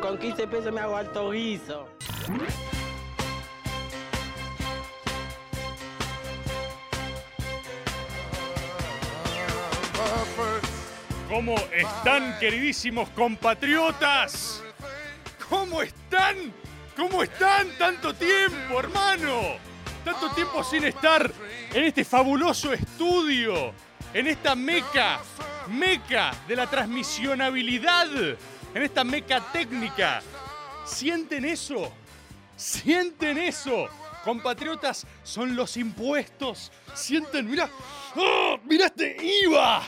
Con 15 pesos me hago alto guiso. ¿Cómo están, queridísimos compatriotas? ¿Cómo están? ¿Cómo están? Tanto tiempo, hermano. Tanto tiempo sin estar en este fabuloso estudio, en esta meca, meca de la transmisionabilidad, en esta meca técnica. ¿Sienten eso? ¿Sienten eso? Compatriotas, son los impuestos. Sienten, mira, ¡Ah! mira este IVA.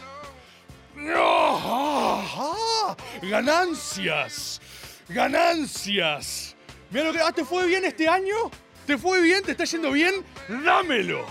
¡Ah! ¡Ganancias! ¡Ganancias! Mira lo que. Ah, ¿te fue bien este año? ¿Te fue bien? ¿Te está yendo bien? ¡Dámelo!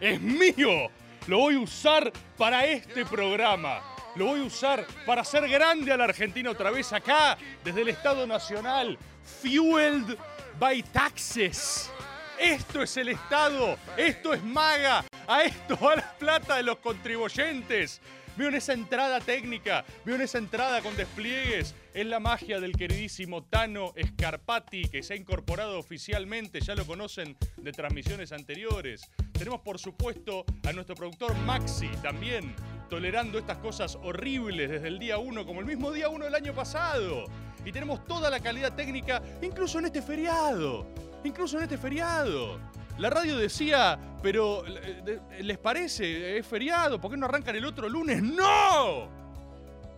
¡Es mío! Lo voy a usar para este programa. Lo voy a usar para hacer grande a la Argentina otra vez acá, desde el Estado Nacional. Fueled by taxes. Esto es el Estado. Esto es maga. A esto va la plata de los contribuyentes. Veo en esa entrada técnica, veo en esa entrada con despliegues. Es la magia del queridísimo Tano Scarpati, que se ha incorporado oficialmente, ya lo conocen de transmisiones anteriores. Tenemos, por supuesto, a nuestro productor Maxi también, tolerando estas cosas horribles desde el día 1, como el mismo día 1 del año pasado. Y tenemos toda la calidad técnica, incluso en este feriado. Incluso en este feriado. La radio decía, pero eh, ¿les parece? ¿Es feriado? ¿Por qué no arrancan el otro lunes? ¡No!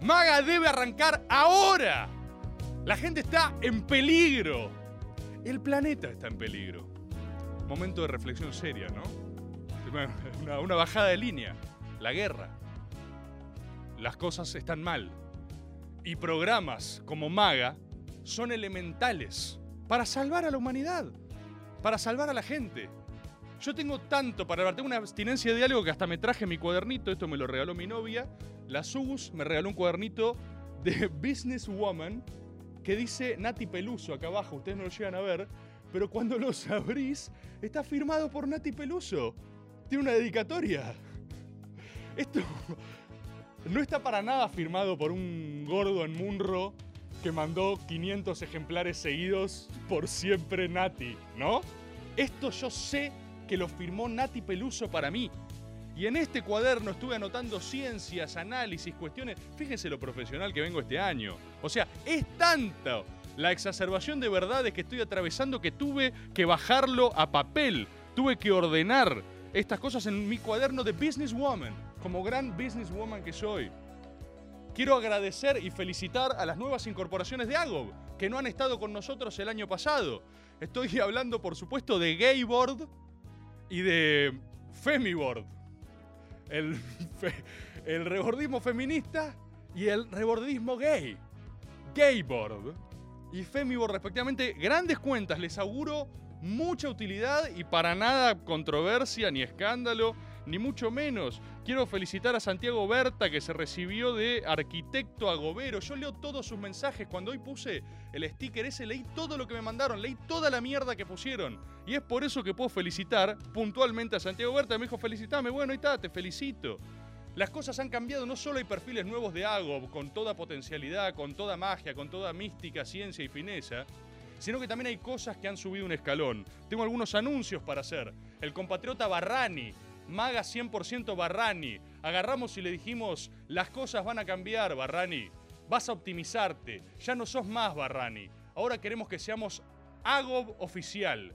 Maga debe arrancar ahora. La gente está en peligro. El planeta está en peligro. Momento de reflexión seria, ¿no? Una, una bajada de línea. La guerra. Las cosas están mal. Y programas como Maga son elementales para salvar a la humanidad para salvar a la gente. Yo tengo tanto para hablar, tengo una abstinencia de algo que hasta me traje mi cuadernito, esto me lo regaló mi novia, la Sugus me regaló un cuadernito de Businesswoman que dice Nati Peluso acá abajo, ustedes no lo llegan a ver, pero cuando los abrís está firmado por Nati Peluso. Tiene una dedicatoria. Esto no está para nada firmado por un gordo en Munro que mandó 500 ejemplares seguidos por siempre Nati, ¿no? Esto yo sé que lo firmó Nati Peluso para mí. Y en este cuaderno estuve anotando ciencias, análisis, cuestiones. Fíjense lo profesional que vengo este año. O sea, es tanto la exacerbación de verdades que estoy atravesando que tuve que bajarlo a papel. Tuve que ordenar estas cosas en mi cuaderno de Businesswoman, como gran businesswoman que soy. Quiero agradecer y felicitar a las nuevas incorporaciones de Agob, que no han estado con nosotros el año pasado. Estoy hablando, por supuesto, de Gayboard y de Femiboard. El, rebordismo feminista y el rebordismo gay. Gayboard y Femiboard, respectivamente, grandes cuentas. Les auguro mucha utilidad y para nada controversia ni escándalo ni mucho menos. Quiero felicitar a Santiago Berta que se recibió de arquitecto agobero. Yo leo todos sus mensajes. Cuando hoy puse el sticker ese, leí todo lo que me mandaron, leí toda la mierda que pusieron. Y es por eso que puedo felicitar puntualmente a Santiago Berta. Me dijo, felicitame. Bueno, ahí está, te felicito. Las cosas han cambiado, no solo hay perfiles nuevos de Agob, con toda potencialidad, con toda magia, con toda mística, ciencia y fineza, sino que también hay cosas que han subido un escalón. Tengo algunos anuncios para hacer. El compatriota Barrani, Maga 100% Barrani. Agarramos y le dijimos, las cosas van a cambiar, Barrani. Vas a optimizarte. Ya no sos más Barrani. Ahora queremos que seamos Agob oficial.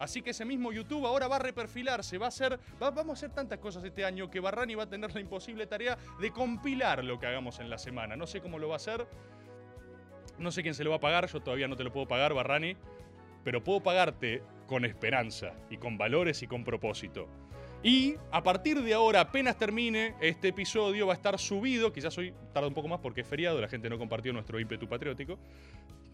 Así que ese mismo YouTube ahora va a reperfilarse, va a hacer, va- vamos a hacer tantas cosas este año que Barrani va a tener la imposible tarea de compilar lo que hagamos en la semana. No sé cómo lo va a hacer, no sé quién se lo va a pagar, yo todavía no te lo puedo pagar, Barrani, pero puedo pagarte con esperanza y con valores y con propósito. Y a partir de ahora, apenas termine este episodio, va a estar subido. Quizás hoy tarda un poco más porque es feriado, la gente no compartió nuestro ímpetu patriótico.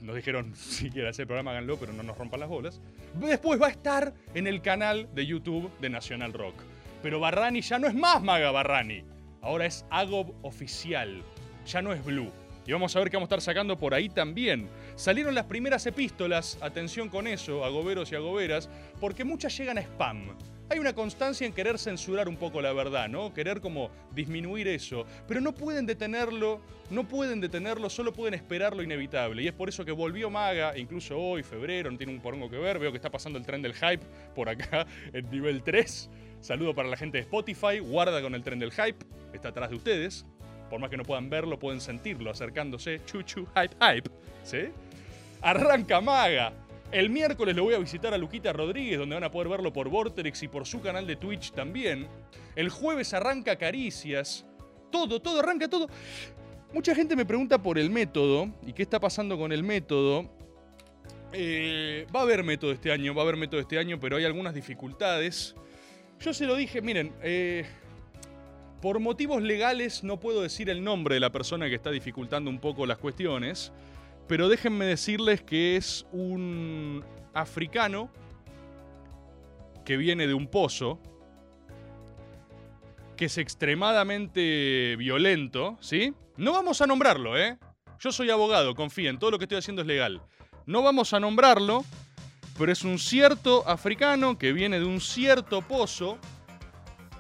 Nos dijeron, si quieren hacer el programa, háganlo, pero no nos rompan las bolas. Después va a estar en el canal de YouTube de Nacional Rock. Pero Barrani ya no es más Maga Barrani. Ahora es Agob Oficial. Ya no es Blue. Y vamos a ver qué vamos a estar sacando por ahí también. Salieron las primeras epístolas, atención con eso, agoberos y agoberas, porque muchas llegan a spam. Hay una constancia en querer censurar un poco la verdad, ¿no? Querer como disminuir eso. Pero no pueden detenerlo, no pueden detenerlo, solo pueden esperar lo inevitable. Y es por eso que volvió Maga, incluso hoy, febrero, no tiene un porongo que ver. Veo que está pasando el tren del hype por acá, en nivel 3. Saludo para la gente de Spotify, guarda con el tren del hype, está atrás de ustedes. Por más que no puedan verlo, pueden sentirlo acercándose. Chuchu, hype, hype. ¿Sí? Arranca Maga. El miércoles lo voy a visitar a Luquita Rodríguez, donde van a poder verlo por Vortex y por su canal de Twitch también. El jueves arranca Caricias. Todo, todo, arranca todo. Mucha gente me pregunta por el método y qué está pasando con el método. Eh, va a haber método este año, va a haber método este año, pero hay algunas dificultades. Yo se lo dije, miren, eh, por motivos legales no puedo decir el nombre de la persona que está dificultando un poco las cuestiones, pero déjenme decirles que es un africano que viene de un pozo, que es extremadamente violento, ¿sí? No vamos a nombrarlo, ¿eh? Yo soy abogado, confíen, todo lo que estoy haciendo es legal. No vamos a nombrarlo, pero es un cierto africano que viene de un cierto pozo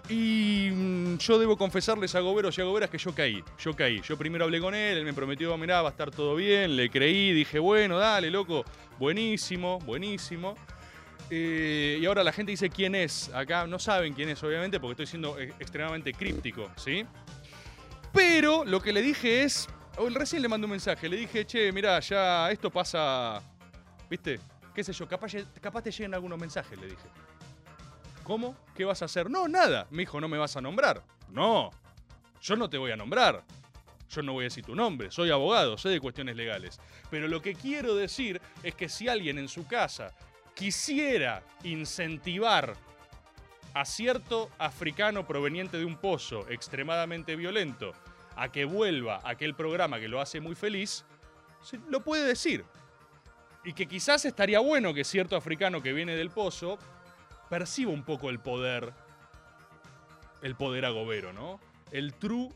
y mm, yo debo confesarles a goberos y a goberas que yo caí. Yo caí. Yo primero hablé con él, él me prometió, mirá, va a estar todo bien. Le creí, dije, bueno, dale, loco. Buenísimo, buenísimo. Eh, y ahora la gente dice quién es. Acá no saben quién es, obviamente, porque estoy siendo eh, extremadamente críptico, ¿sí? Pero lo que le dije es. oh, recién le mandé un mensaje. Le dije, che, mirá, ya esto pasa. ¿Viste? ¿Qué sé yo? Capaz, capaz te lleguen algunos mensajes, le dije. ¿Cómo? ¿Qué vas a hacer? No, nada. Me dijo, no me vas a nombrar. No, yo no te voy a nombrar. Yo no voy a decir tu nombre. Soy abogado, sé de cuestiones legales. Pero lo que quiero decir es que si alguien en su casa quisiera incentivar a cierto africano proveniente de un pozo extremadamente violento a que vuelva a aquel programa que lo hace muy feliz, lo puede decir. Y que quizás estaría bueno que cierto africano que viene del pozo perciba un poco el poder, el poder agobero, ¿no? El true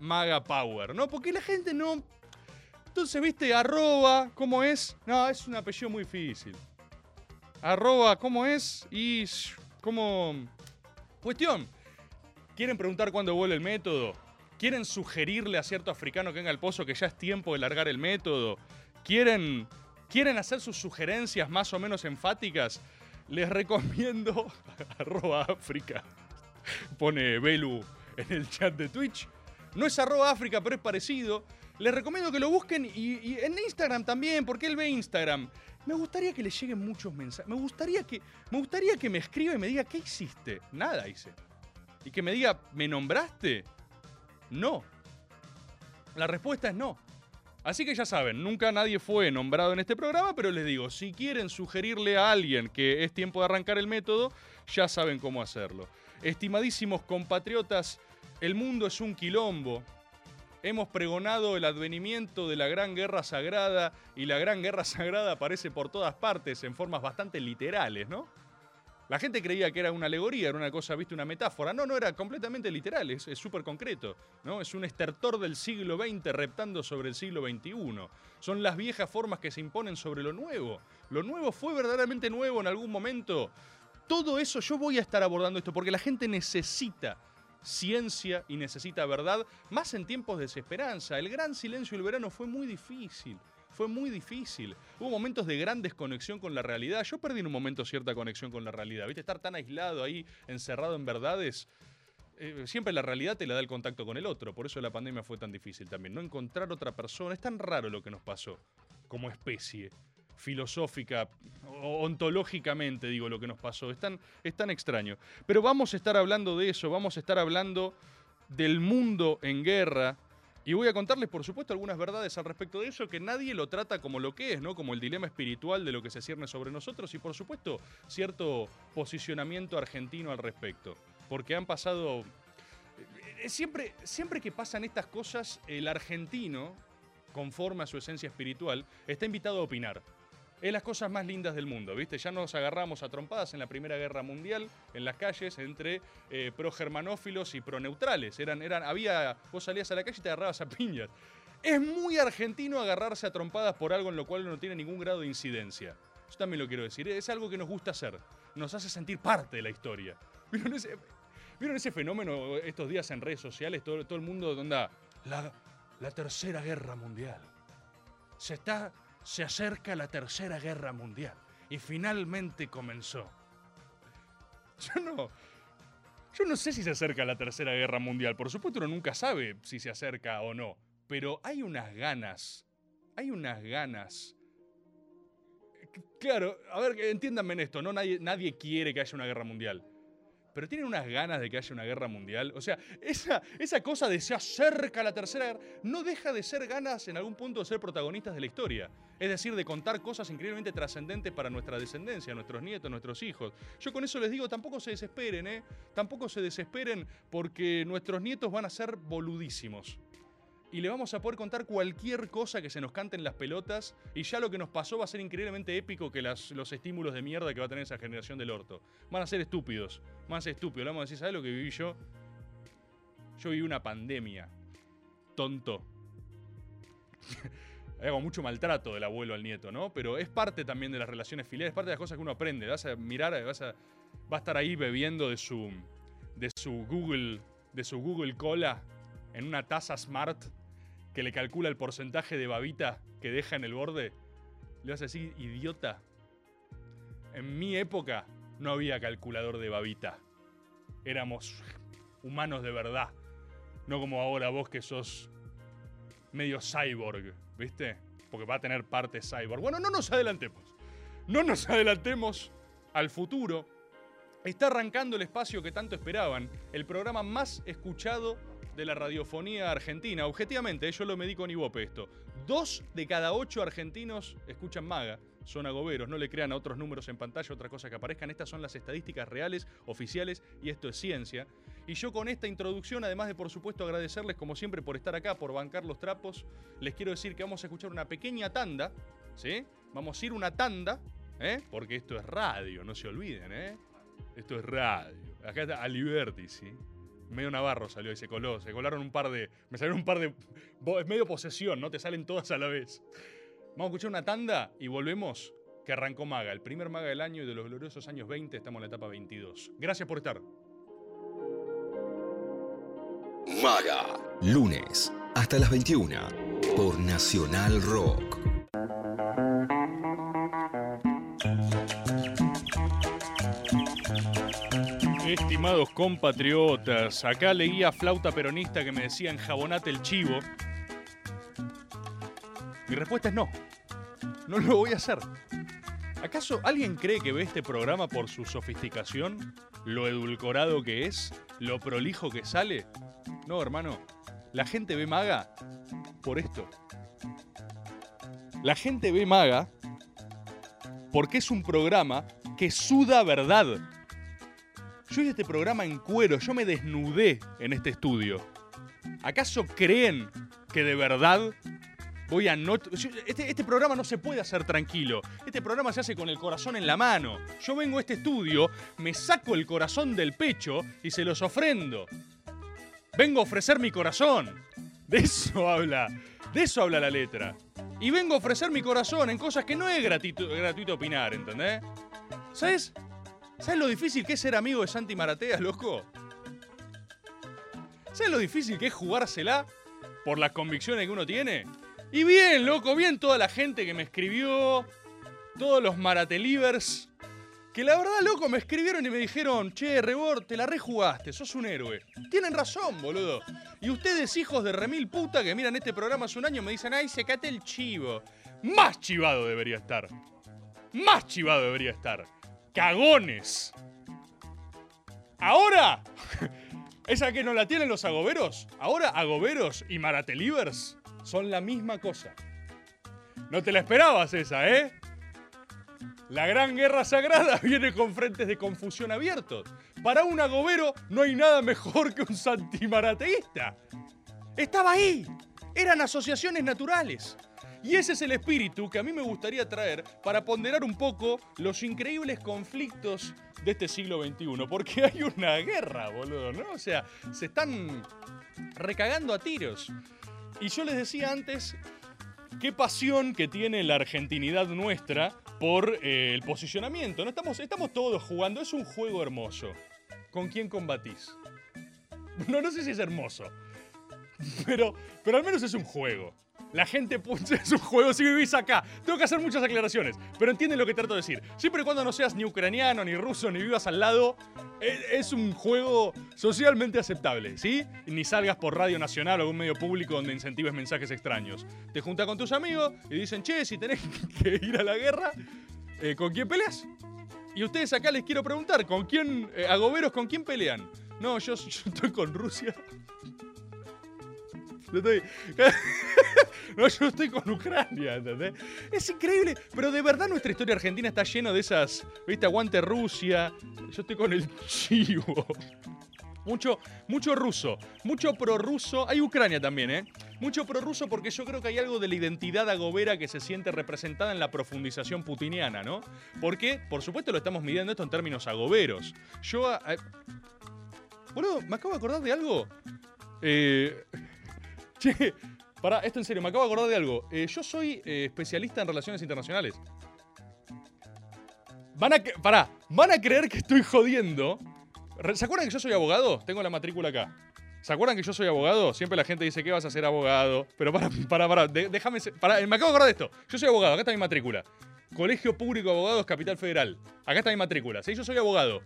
maga power, ¿no? Porque la gente no... Entonces, viste, arroba, ¿cómo es? No, es un apellido muy difícil. Arroba, ¿cómo es? Y ¿cómo... Cuestión. ¿Quieren preguntar cuándo vuelve el método? ¿Quieren sugerirle a cierto africano que venga al pozo que ya es tiempo de largar el método? ¿Quieren, ¿Quieren hacer sus sugerencias más o menos enfáticas? Les recomiendo arroba África. Pone Belu en el chat de Twitch. No es arroba África, pero es parecido. Les recomiendo que lo busquen y, en Instagram también, porque él ve Instagram. Me gustaría que le lleguen muchos mensajes. Me gustaría que, me gustaría que me escriba y me diga, ¿qué hiciste? Nada hice. Y que me diga, ¿me nombraste? No. La respuesta es no. Así que ya saben, nunca nadie fue nombrado en este programa, pero les digo, si quieren sugerirle a alguien que es tiempo de arrancar el método, ya saben cómo hacerlo. Estimadísimos compatriotas, el mundo es un quilombo. Hemos pregonado el advenimiento de la Gran Guerra Sagrada y la Gran Guerra Sagrada aparece por todas partes en formas bastante literales, ¿no? La gente creía que era una alegoría, era una cosa, viste, una metáfora. No, no, era completamente literal, es súper concreto, ¿no? Es un estertor del siglo XX reptando sobre el siglo XXI. Son las viejas formas que se imponen sobre lo nuevo. Lo nuevo fue verdaderamente nuevo en algún momento. Todo eso yo voy a estar abordando esto porque la gente necesita ciencia y necesita verdad, más en tiempos de desesperanza. El gran silencio del verano fue muy difícil. Fue muy difícil. Hubo momentos de gran desconexión con la realidad. Yo perdí en un momento cierta conexión con la realidad. ¿Viste? Estar tan aislado ahí, encerrado en verdades. eh, siempre la realidad te la da el contacto con el otro. Por eso la pandemia fue tan difícil también. No encontrar otra persona. Es tan raro lo que nos pasó como especie. Filosófica, ontológicamente, digo, lo que nos pasó. Es tan, es tan extraño. Pero vamos a estar hablando de eso. Vamos a estar hablando del mundo en guerra. Y voy a contarles, por supuesto, algunas verdades al respecto de eso que nadie lo trata como lo que es, ¿no? Como el dilema espiritual de lo que se cierne sobre nosotros y, por supuesto, cierto posicionamiento argentino al respecto. Porque han pasado. eh, Siempre, siempre que pasan estas cosas, el argentino, conforme a su esencia espiritual, está invitado a opinar. Es las cosas más lindas del mundo, ¿viste? Ya nos agarramos a trompadas en la Primera Guerra Mundial, en las calles, entre eh, pro-germanófilos y pro-neutrales. Eran, eran, había, vos salías a la calle y te agarrabas a piñas. Es muy argentino agarrarse a trompadas por algo en lo cual no tiene ningún grado de incidencia. Yo también lo quiero decir. Es algo que nos gusta hacer. Nos hace sentir parte de la historia. ¿Vieron ese, ¿vieron ese fenómeno estos días en redes sociales? Todo, todo el mundo anda, la, la Tercera Guerra Mundial. Se está se acerca la Tercera Guerra Mundial. Y finalmente comenzó. Yo no. Yo no sé si se acerca la Tercera Guerra Mundial. Por supuesto, uno nunca sabe si se acerca o no. Pero hay unas ganas. Hay unas ganas. Claro, a ver, entiéndanme en esto, ¿no? Nadie, nadie quiere que haya una guerra mundial. Pero tienen unas ganas de que haya una guerra mundial. O sea, esa, esa cosa de se acerca la tercera guerra no deja de ser ganas en algún punto de ser protagonistas de la historia. Es decir, de contar cosas increíblemente trascendentes para nuestra descendencia, nuestros nietos, nuestros hijos. Yo con eso les digo, tampoco se desesperen, ¿eh? Tampoco se desesperen porque nuestros nietos van a ser boludísimos. Y le vamos a poder contar cualquier cosa que se nos cante en las pelotas. Y ya lo que nos pasó va a ser increíblemente épico que los estímulos de mierda que va a tener esa generación del orto. Van a ser estúpidos. Ser estúpidos. Le vamos a decir, ¿sabes lo que viví yo? Yo viví una pandemia. Tonto. Como mucho maltrato del abuelo al nieto, ¿no? Pero es parte también de las relaciones filiales, es parte de las cosas que uno aprende. Vas a mirar, vas a, va a estar ahí bebiendo de su, de su Google, de su Google Cola en una taza smart que le calcula el porcentaje de babita que deja en el borde. Le vas a decir, idiota. En mi época no había calculador de babita. Éramos humanos de verdad. No como ahora vos que sos medio cyborg, ¿viste? Porque va a tener parte cyborg. Bueno, no nos adelantemos. No nos adelantemos al futuro. Está arrancando el espacio que tanto esperaban, el programa más escuchado de la radiofonía argentina. Objetivamente, yo lo medí con Ibope esto. Dos de cada ocho argentinos escuchan Maga, son agoberos, no le crean a otros números en pantalla, otra cosa que aparezcan. Estas son las estadísticas reales, oficiales, y esto es ciencia. Y yo con esta introducción, además de por supuesto agradecerles como siempre por estar acá, por bancar los trapos, les quiero decir que vamos a escuchar una pequeña tanda, ¿sí? Vamos a ir una tanda, ¿eh? Porque esto es radio, no se olviden, ¿eh? Esto es radio. Acá está Aliberti, ¿sí? Medio Navarro salió y se coló. Se colaron un par de. Me salieron un par de. Es medio posesión, ¿no? Te salen todas a la vez. Vamos a escuchar una tanda y volvemos. Que arrancó Maga, el primer Maga del año y de los gloriosos años 20, estamos en la etapa 22. Gracias por estar. Maga. Lunes hasta las 21 por Nacional Rock. Estimados compatriotas, acá leía flauta peronista que me decía enjabonate el chivo. Mi respuesta es no. No lo voy a hacer. ¿Acaso alguien cree que ve este programa por su sofisticación? ¿Lo edulcorado que es? ¿Lo prolijo que sale? No, hermano. La gente ve maga por esto. La gente ve maga porque es un programa que suda verdad. Yo hice este programa en cuero, yo me desnudé en este estudio. ¿Acaso creen que de verdad voy a no... Este, este programa no se puede hacer tranquilo. Este programa se hace con el corazón en la mano. Yo vengo a este estudio, me saco el corazón del pecho y se los ofrendo. Vengo a ofrecer mi corazón. De eso habla. De eso habla la letra. Y vengo a ofrecer mi corazón en cosas que no es gratuito, gratuito opinar, ¿entendés? ¿Sabes? ¿Sabes lo difícil que es ser amigo de Santi Maratea, loco? ¿Sabes lo difícil que es jugársela por las convicciones que uno tiene? Y bien, loco, bien toda la gente que me escribió, todos los maratelivers, que la verdad, loco, me escribieron y me dijeron, che, Rebord, te la rejugaste, sos un héroe. Tienen razón, boludo. Y ustedes, hijos de remil puta que miran este programa hace un año, me dicen, ay, secate el chivo. Más chivado debería estar. Más chivado debería estar. Cagones. Ahora, ¿Esa que no la tienen los agoberos? Ahora agoberos y maratelivers son la misma cosa. No te la esperabas esa, ¿eh? La gran guerra sagrada viene con frentes de confusión abiertos. Para un agobero no hay nada mejor que un santimarateísta. Estaba ahí. Eran asociaciones naturales. Y ese es el espíritu que a mí me gustaría traer para ponderar un poco los increíbles conflictos de este siglo XXI. Porque hay una guerra, boludo, ¿no? O sea, se están recagando a tiros. Y yo les decía antes qué pasión que tiene la argentinidad nuestra por eh, el posicionamiento. ¿no? Estamos, estamos todos jugando, es un juego hermoso. ¿Con quién combatís? No, no sé si es hermoso, pero, pero al menos es un juego. La gente pu- es un juego si vivís acá. Tengo que hacer muchas aclaraciones, pero entienden lo que trato de decir. Siempre y cuando no seas ni ucraniano, ni ruso, ni vivas al lado, e- es un juego socialmente aceptable, ¿sí? Ni salgas por Radio Nacional o algún medio público donde incentives mensajes extraños. Te juntas con tus amigos y dicen, che, si tenés que ir a la guerra, eh, ¿con quién peleas? Y ustedes acá les quiero preguntar, ¿con quién, eh, agoberos, con quién pelean? No, yo, yo estoy con Rusia. Yo estoy. no, yo estoy con Ucrania, ¿entendés? Es increíble, pero de verdad nuestra historia argentina está llena de esas. ¿Viste? Aguante Rusia. Yo estoy con el chivo. Mucho, mucho ruso, mucho prorruso. Hay Ucrania también, ¿eh? Mucho prorruso porque yo creo que hay algo de la identidad agobera que se siente representada en la profundización putiniana, ¿no? Porque, por supuesto, lo estamos midiendo esto en términos agoberos. Yo. a- a- Boludo, me acabo de acordar de algo. Eh. Che, pará, esto en serio, me acabo de acordar de algo. Eh, yo soy eh, especialista en relaciones internacionales. Van a, que- pará, van a creer que estoy jodiendo. ¿Se acuerdan que yo soy abogado? Tengo la matrícula acá. ¿Se acuerdan que yo soy abogado? Siempre la gente dice que vas a ser abogado. Pero para, para, para, déjame. se- pará, me acabo de acordar de esto. Yo soy abogado, acá está mi matrícula. Colegio Público de Abogados, Capital Federal. Acá está mi matrícula. Sí, yo soy abogado.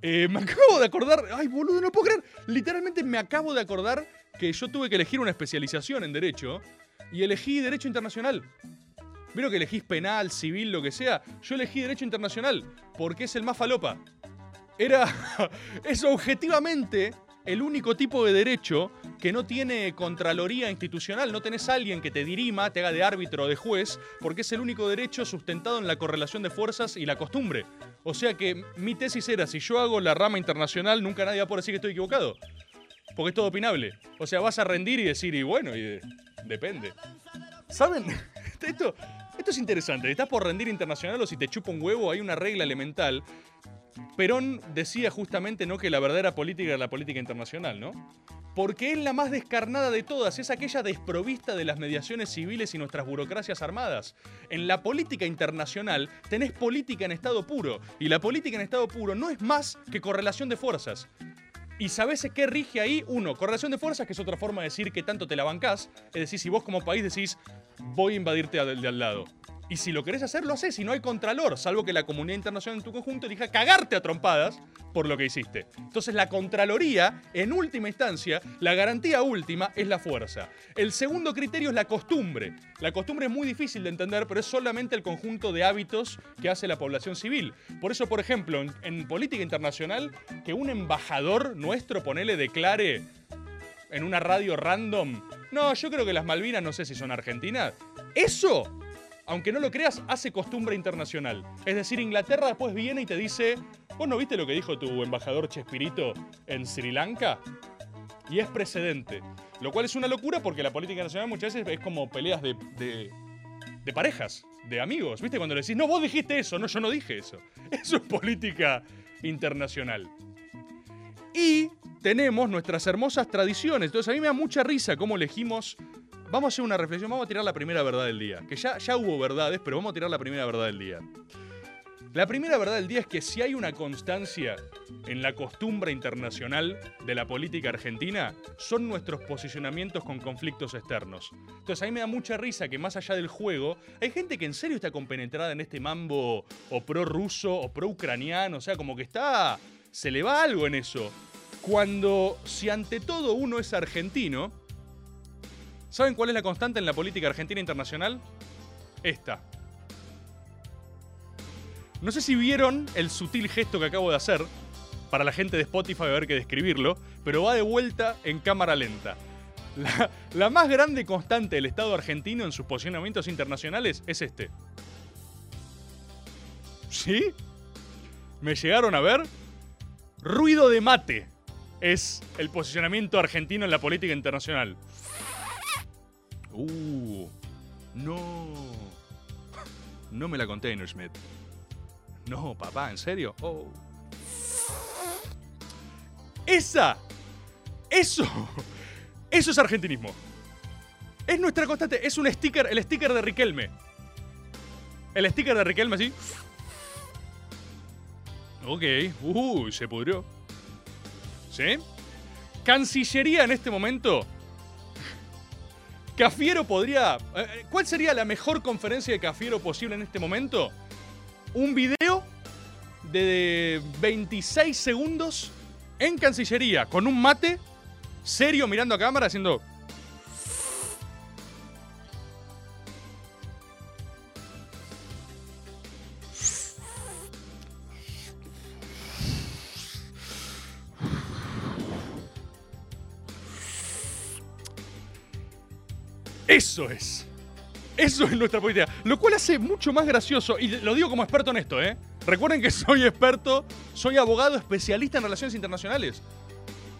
Eh, me acabo de acordar. Ay, boludo, no puedo creer. Literalmente me acabo de acordar que yo tuve que elegir una especialización en Derecho y elegí Derecho Internacional. Vieron que elegís penal, civil, lo que sea. Yo elegí Derecho Internacional porque es el más falopa. Era. es objetivamente el único tipo de derecho que no tiene contraloría institucional. No tenés alguien que te dirima, te haga de árbitro o de juez, porque es el único derecho sustentado en la correlación de fuerzas y la costumbre. O sea que mi tesis era: si yo hago la rama internacional, nunca nadie va a poder decir que estoy equivocado. Porque es todo opinable. O sea, vas a rendir y decir, y bueno, y de- depende. ¿Saben? Esto, esto es interesante. Estás por rendir internacional o si te chupa un huevo, hay una regla elemental. Perón decía justamente no que la verdadera política era la política internacional, ¿no? Porque es la más descarnada de todas, es aquella desprovista de las mediaciones civiles y nuestras burocracias armadas. En la política internacional tenés política en estado puro, y la política en estado puro no es más que correlación de fuerzas. ¿Y sabés qué rige ahí? Uno, correlación de fuerzas, que es otra forma de decir que tanto te la bancás. Es decir, si vos como país decís, voy a invadirte de al lado. Y si lo querés hacer, lo haces. Y no hay contralor, salvo que la comunidad internacional en tu conjunto elija cagarte a trompadas por lo que hiciste. Entonces, la contraloría, en última instancia, la garantía última es la fuerza. El segundo criterio es la costumbre. La costumbre es muy difícil de entender, pero es solamente el conjunto de hábitos que hace la población civil. Por eso, por ejemplo, en, en política internacional, que un embajador nuestro, ponele, declare en una radio random, no, yo creo que las Malvinas no sé si son argentinas. Eso, aunque no lo creas, hace costumbre internacional. Es decir, Inglaterra después viene y te dice, ¿vos no viste lo que dijo tu embajador Chespirito en Sri Lanka? Y es precedente. Lo cual es una locura porque la política nacional muchas veces es como peleas de, de, de parejas, de amigos. ¿Viste? Cuando le decís, no, vos dijiste eso, no, yo no dije eso. Eso es política internacional. Y tenemos nuestras hermosas tradiciones. Entonces a mí me da mucha risa cómo elegimos... Vamos a hacer una reflexión, vamos a tirar la primera verdad del día. Que ya, ya hubo verdades, pero vamos a tirar la primera verdad del día. La primera verdad del día es que si hay una constancia en la costumbre internacional de la política argentina, son nuestros posicionamientos con conflictos externos. Entonces a mí me da mucha risa que más allá del juego, hay gente que en serio está compenetrada en este mambo o pro-ruso o pro-ucraniano, o sea, como que está... se le va algo en eso. Cuando, si ante todo uno es argentino, ¿saben cuál es la constante en la política argentina internacional? Esta. No sé si vieron el sutil gesto que acabo de hacer, para la gente de Spotify va a haber que describirlo, pero va de vuelta en cámara lenta. La, la más grande constante del Estado argentino en sus posicionamientos internacionales es este. ¿Sí? ¿Me llegaron a ver? Ruido de mate es el posicionamiento argentino en la política internacional. Uh, no. No me la conté, Smith. No, papá, ¿en serio? Oh. Esa. Eso. Eso es argentinismo. Es nuestra constante. Es un sticker, el sticker de Riquelme. El sticker de Riquelme así. Ok. Uy, se pudrió. ¿Sí? Cancillería en este momento. Cafiero podría. eh, ¿Cuál sería la mejor conferencia de Cafiero posible en este momento? Un video de 26 segundos en Cancillería con un mate serio mirando a cámara haciendo. Eso es. Eso es nuestra política. Lo cual hace mucho más gracioso, y lo digo como experto en esto, ¿eh? Recuerden que soy experto, soy abogado especialista en relaciones internacionales.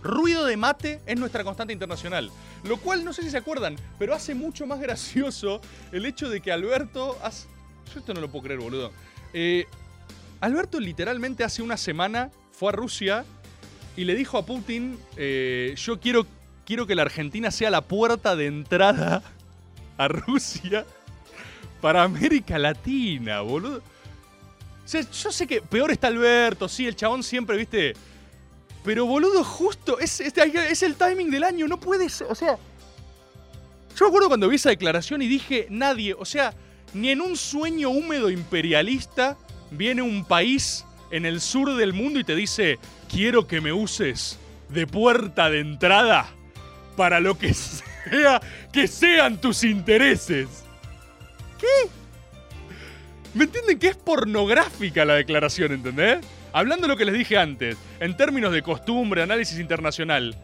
Ruido de mate es nuestra constante internacional. Lo cual, no sé si se acuerdan, pero hace mucho más gracioso el hecho de que Alberto... Yo esto no lo puedo creer, boludo. Eh, Alberto literalmente hace una semana fue a Rusia y le dijo a Putin, eh, yo quiero, quiero que la Argentina sea la puerta de entrada a Rusia para América Latina, boludo. O sea, yo sé que peor está Alberto, sí, el chabón siempre, viste. Pero boludo, justo, es, el timing del año, no puede ser, o sea. Yo me acuerdo cuando vi esa declaración y dije, nadie, o sea, ni en un sueño húmedo imperialista viene un país en el sur del mundo y te dice, quiero que me uses de puerta de entrada para lo que sea que sean tus intereses. ¿Qué? ¿Me entienden que es pornográfica la declaración, ¿entendés? Hablando de lo que les dije antes, en términos de costumbre, análisis internacional,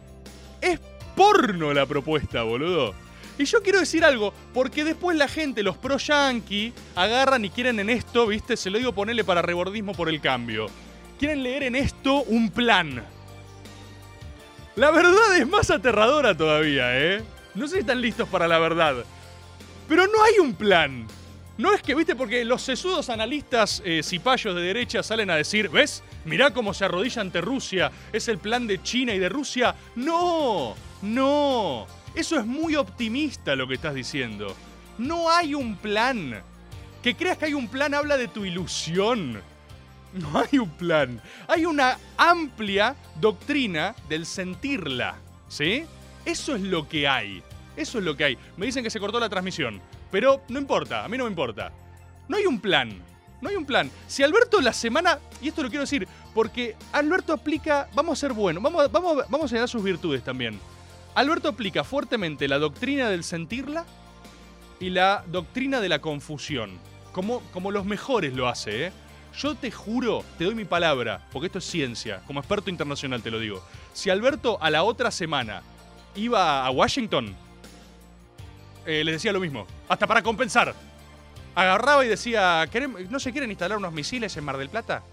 es porno la propuesta, boludo. Y yo quiero decir algo, porque después la gente, los pro yankee, agarran y quieren en esto, ¿viste? Se lo digo ponerle para rebordismo por el cambio. Quieren leer en esto un plan. La verdad es más aterradora todavía, ¿eh? No sé si están listos para la verdad. Pero no hay un plan. No es que, viste, porque los sesudos analistas eh, cipayos de derecha salen a decir, ¿ves? Mirá cómo se arrodilla ante Rusia. Es el plan de China y de Rusia. No, no. Eso es muy optimista lo que estás diciendo. No hay un plan. Que creas que hay un plan habla de tu ilusión. No hay un plan. Hay una amplia doctrina del sentirla. ¿Sí? Eso es lo que hay. Eso es lo que hay. Me dicen que se cortó la transmisión. Pero no importa, a mí no me importa. No hay un plan. No hay un plan. Si Alberto la semana, y esto lo quiero decir, porque Alberto aplica, vamos a ser buenos, vamos, vamos, vamos a señalar sus virtudes también. Alberto aplica fuertemente la doctrina del sentirla y la doctrina de la confusión. Como, como los mejores lo hace, ¿eh? Yo te juro, te doy mi palabra, porque esto es ciencia, como experto internacional te lo digo. Si Alberto a la otra semana iba a Washington, eh, les decía lo mismo. Hasta para compensar. Agarraba y decía, "¿Querem- ¿no se quieren instalar unos misiles en Mar del Plata?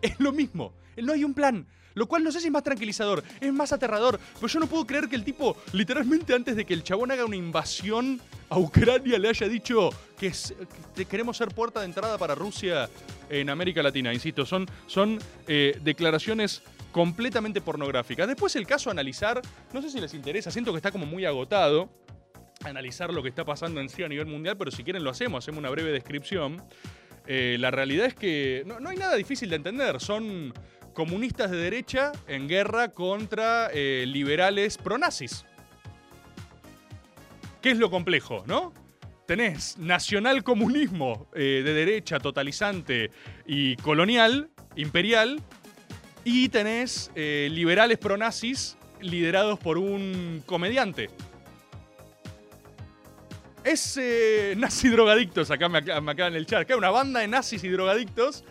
Es lo mismo. No hay un plan. Lo cual no sé si es más tranquilizador, es más aterrador. Pero yo no puedo creer que el tipo, literalmente antes de que el chabón haga una invasión a Ucrania, le haya dicho que queremos ser puerta de entrada para Rusia en América Latina. Insisto, son, son eh, declaraciones completamente pornográficas. Después el caso a analizar, no sé si les interesa, siento que está como muy agotado analizar lo que está pasando en sí a nivel mundial, pero si quieren lo hacemos, hacemos una breve descripción. Eh, la realidad es que no, hay nada difícil de entender. Son comunistas de derecha en guerra contra eh, liberales pronazis. ¿Qué es lo complejo, no? Tenés nacionalcomunismo eh, de derecha totalizante y colonial, imperial, y tenés liberales pronazis liderados por un comediante. Es eh, nazi drogadictos, acá me, acá en el chat. Acá una banda de nazis y drogadictos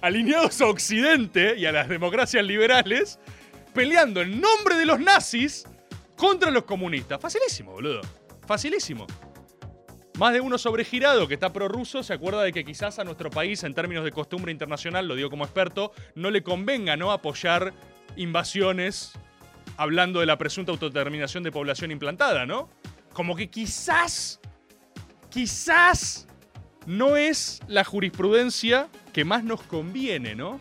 alineados a Occidente y a las democracias liberales, peleando en nombre de los nazis contra los comunistas. Facilísimo, boludo. Facilísimo. Más de uno sobregirado que está prorruso se acuerda de que quizás a nuestro país, en términos de costumbre internacional, lo digo como experto, no le convenga no apoyar invasiones hablando de la presunta autodeterminación de población implantada, ¿no? Como que quizás, quizás no es la jurisprudencia que más nos conviene, ¿no?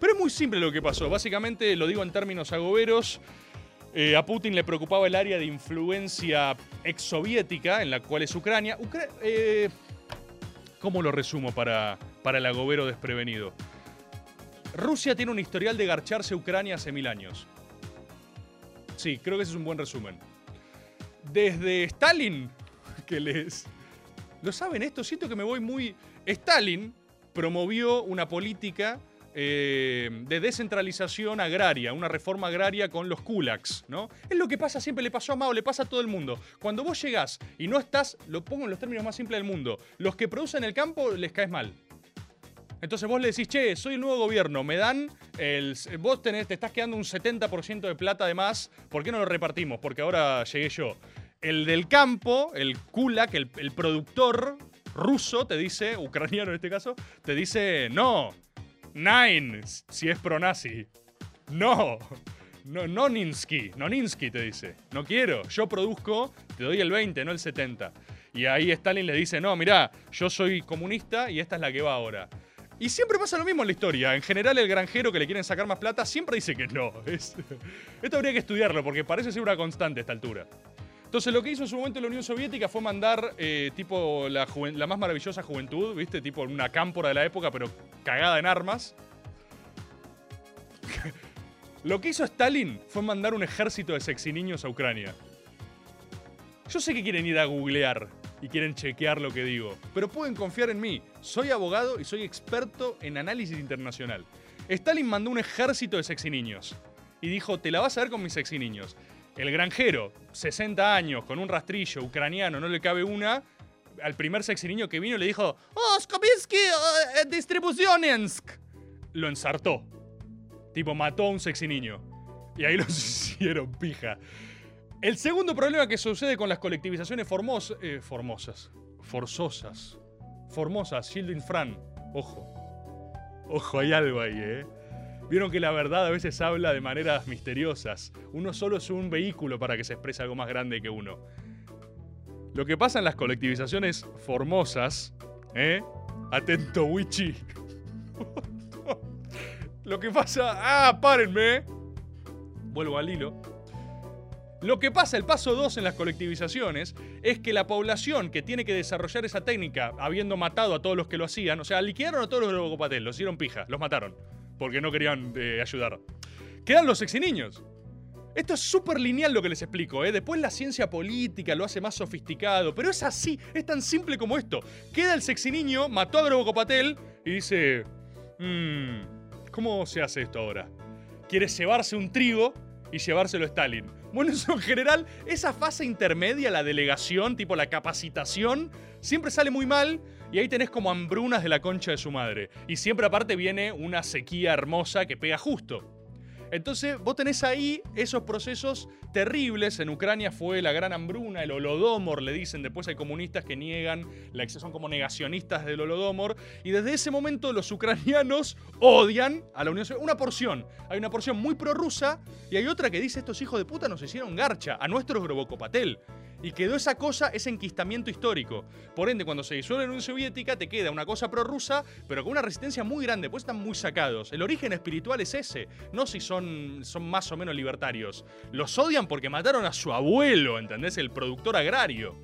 Pero es muy simple lo que pasó. Básicamente, lo digo en términos agoberos, eh, a Putin le preocupaba el área de influencia exsoviética, en la cual es Ucrania. Ucra- eh, ¿Cómo lo resumo para, para el agobero desprevenido? Rusia tiene un historial de garcharse Ucrania hace mil años. Sí, creo que ese es un buen resumen. Desde Stalin, que les... ¿Lo saben esto? Siento que me voy muy... Stalin promovió una política eh, de descentralización agraria, una reforma agraria con los kulaks, ¿no? Es lo que pasa siempre, le pasó a Mao, le pasa a todo el mundo. Cuando vos llegás y no estás, lo pongo en los términos más simples del mundo, los que producen el campo les caes mal. Entonces vos le decís, che, soy el nuevo gobierno, me dan el. Vos tenés, te estás quedando un 70% de plata de más, ¿por qué no lo repartimos? Porque ahora llegué yo. El del campo, el kulak, el, el productor ruso, te dice, ucraniano en este caso, te dice, no, nine, si es pro-nazi. No, no, Noninsky, Noninsky te dice, no quiero, yo produzco, te doy el 20, no el 70. Y ahí Stalin le dice, no, mirá, yo soy comunista y esta es la que va ahora. Y siempre pasa lo mismo en la historia. En general, el granjero que le quieren sacar más plata siempre dice que no. Es- esto habría que estudiarlo porque parece ser una constante a esta altura. Entonces, lo que hizo en su momento la Unión Soviética fue mandar, eh, tipo, la, la más maravillosa juventud, ¿viste? Tipo, una cámpora de la época, pero cagada en armas. lo que hizo Stalin fue mandar un ejército de sexy niños a Ucrania. Yo sé que quieren ir a googlear y quieren chequear lo que digo, pero pueden confiar en mí. Soy abogado y soy experto en análisis internacional. Stalin mandó un ejército de sexy niños y dijo, te la vas a ver con mis sexy niños. El granjero, 60 años, con un rastrillo ucraniano, no le cabe una. Al primer sexy niño que vino le dijo, ¡Oh, Skobitsky, eh, distribucionensk! Lo ensartó. Tipo, mató a un sexy niño. Y ahí los hicieron pija. El segundo problema que sucede con las colectivizaciones formos- eh, formosas, forzosas, formosas, Shielding Fran, ojo, ojo, hay algo ahí, ¿eh? Vieron que la verdad a veces habla de maneras misteriosas. Uno solo es un vehículo para que se exprese algo más grande que uno. Lo que pasa en las colectivizaciones formosas, ¿eh? Atento, Wichi. Lo que pasa. ¡Ah, párenme! Vuelvo al hilo. Lo que pasa, el paso 2 en las colectivizaciones, es que la población que tiene que desarrollar esa técnica, habiendo matado a todos los que lo hacían, o sea, liquidaron a todos los de Bocopatel, los hicieron pija, los mataron, porque no querían eh, ayudar. Quedan los sexy niños. Esto es súper lineal lo que les explico, ¿eh? Después la ciencia política lo hace más sofisticado, pero es así, es tan simple como esto. Queda el sexy niño, mató a Grobocopatel y dice, mmm, ¿cómo se hace esto ahora? Quiere llevarse un trigo y llevárselo a Stalin. Bueno, eso en general, esa fase intermedia, la delegación, tipo la capacitación, siempre sale muy mal y ahí tenés como hambrunas de la concha de su madre. Y siempre aparte viene una sequía hermosa que pega justo. Entonces, vos tenés ahí esos procesos terribles. En Ucrania fue la gran hambruna, el holodomor, le dicen. Después hay comunistas que niegan, la son como negacionistas del holodomor. Y desde ese momento los ucranianos odian a la Unión Soviética. Una porción. Hay una porción muy prorrusa y hay otra que dice: Estos hijos de puta nos hicieron garcha a nuestros Grobocopatel. Y quedó esa cosa, ese enquistamiento histórico. Por ende, cuando se disuelve la Unión Soviética, te queda una cosa prorrusa, pero con una resistencia muy grande, pues están muy sacados. El origen espiritual es ese, no si son, son más o menos libertarios. Los odian porque mataron a su abuelo, ¿entendés? El productor agrario.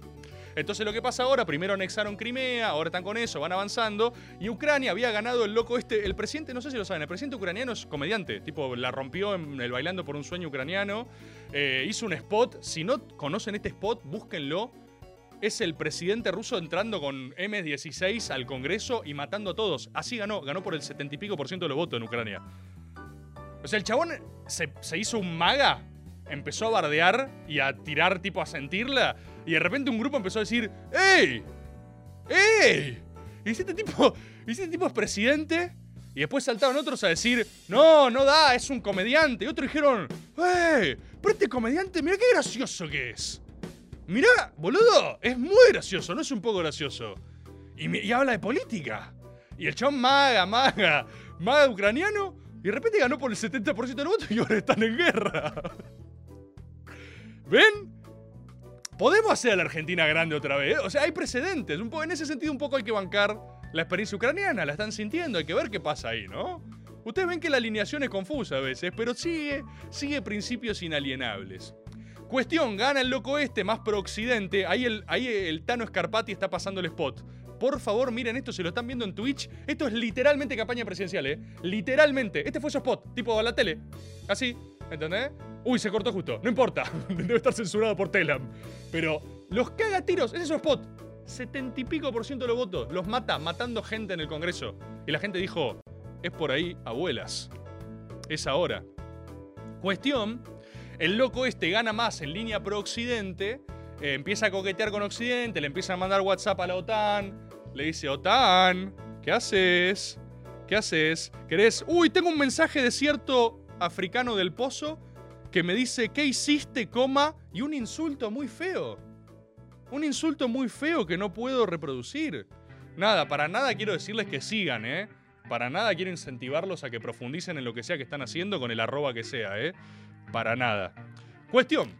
Entonces lo que pasa ahora, primero anexaron Crimea, ahora están con eso, van avanzando, y Ucrania había ganado el loco este, el presidente, no sé si lo saben, el presidente ucraniano es comediante, tipo la rompió en el Bailando por un Sueño ucraniano, eh, hizo un spot, si no conocen este spot, búsquenlo, es el presidente ruso entrando con M16 al Congreso y matando a todos, así ganó, ganó por el 70 y pico por ciento de los votos en Ucrania. O sea, el chabón se, hizo un maga, empezó a bardear y a tirar tipo a sentirla, y de repente un grupo empezó a decir, ¡Ey! ¡Ey! ¿Y este tipo, y este tipo es presidente? Y después saltaron otros a decir, no, no da, es un comediante. Y otros dijeron, ¡eh! Pero este comediante, mira qué gracioso que es. Mirá, boludo, es muy gracioso, no es un poco gracioso. Y, habla de política. Y el chabón maga, maga, maga ucraniano. Y de repente ganó por el 70% de los votos y ahora están en guerra. ¿Ven? Podemos hacer a la Argentina grande otra vez. ¿eh? O sea, hay precedentes. Un poco, en ese sentido, un poco hay que bancar la experiencia ucraniana. La están sintiendo, hay que ver qué pasa ahí, ¿no? Ustedes ven que la alineación es confusa a veces, pero sigue, sigue principios inalienables. Cuestión, gana el loco este más pro-occidente. Ahí el, ahí el Tano Scarpati está pasando el spot. Por favor, miren esto, si lo están viendo en Twitch. Esto es literalmente campaña presidencial, ¿eh? Literalmente. Este fue su spot, tipo a la tele. Así, ¿entendés? Uy, se cortó justo. No importa. Debe estar censurado por Telam. Pero los cagatiros, ese es su spot. Setenta y pico por ciento de los votos. Los mata, matando gente en el Congreso. Y la gente dijo, es por ahí, abuelas. Es ahora. Cuestión, el loco este gana más en línea pro-occidente, eh, empieza a coquetear con Occidente, le empieza a mandar WhatsApp a la OTAN, le dice, OTAN, ¿qué haces? ¿Qué haces? ¿Querés? Uy, tengo un mensaje de cierto africano del pozo que me dice, ¿qué hiciste, coma? Y un insulto muy feo. Un insulto muy feo que no puedo reproducir. Nada, para nada quiero decirles que sigan, ¿eh? Para nada quiero incentivarlos a que profundicen en lo que sea que están haciendo con el arroba que sea, ¿eh? Para nada. Cuestión.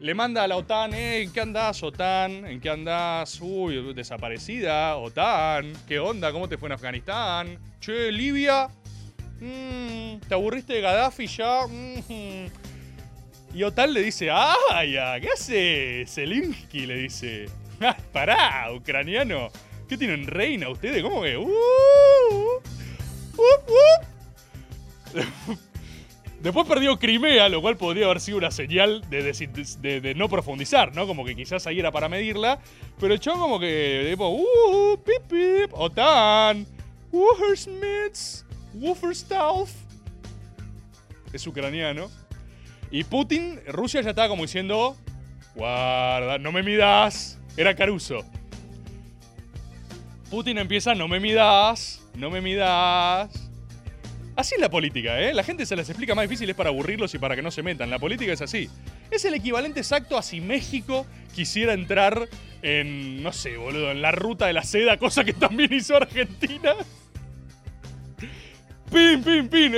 Le manda a la OTAN, ¿eh? ¿En qué andás, OTAN? ¿En qué andás? Uy, desaparecida, OTAN. ¿Qué onda? ¿Cómo te fue en Afganistán? Che, Libia. Mm, ¿Te aburriste de Gaddafi ya? Mm. Y OTAN le dice, ¡ah, ya! ¿Qué hace Zelensky? Le dice. "Ah, pará, ucraniano. ¿Qué tienen reina ustedes? ¿Cómo que? ¡Uh! ¡Up, up! Después perdió Crimea, lo cual podría haber sido una señal de, no profundizar, ¿no? Como que quizás ahí era para medirla. Pero el chabón como que, tipo, ¡uh! ¡Pip, pip! ¡OTAN! ¡Woofersmiths! ¡Wooferstauf! Es ucraniano. Y Putin, Rusia ya estaba como diciendo, guarda, no me midas. Era Caruso. Putin empieza, no me midas, no me midas. Así es la política, ¿eh? La gente se las explica más difícil, es para aburrirlos y para que no se metan. La política es así. Es el equivalente exacto a si México quisiera entrar en, no sé, boludo, en la ruta de la seda, cosa que también hizo Argentina. Pin, pin, pin.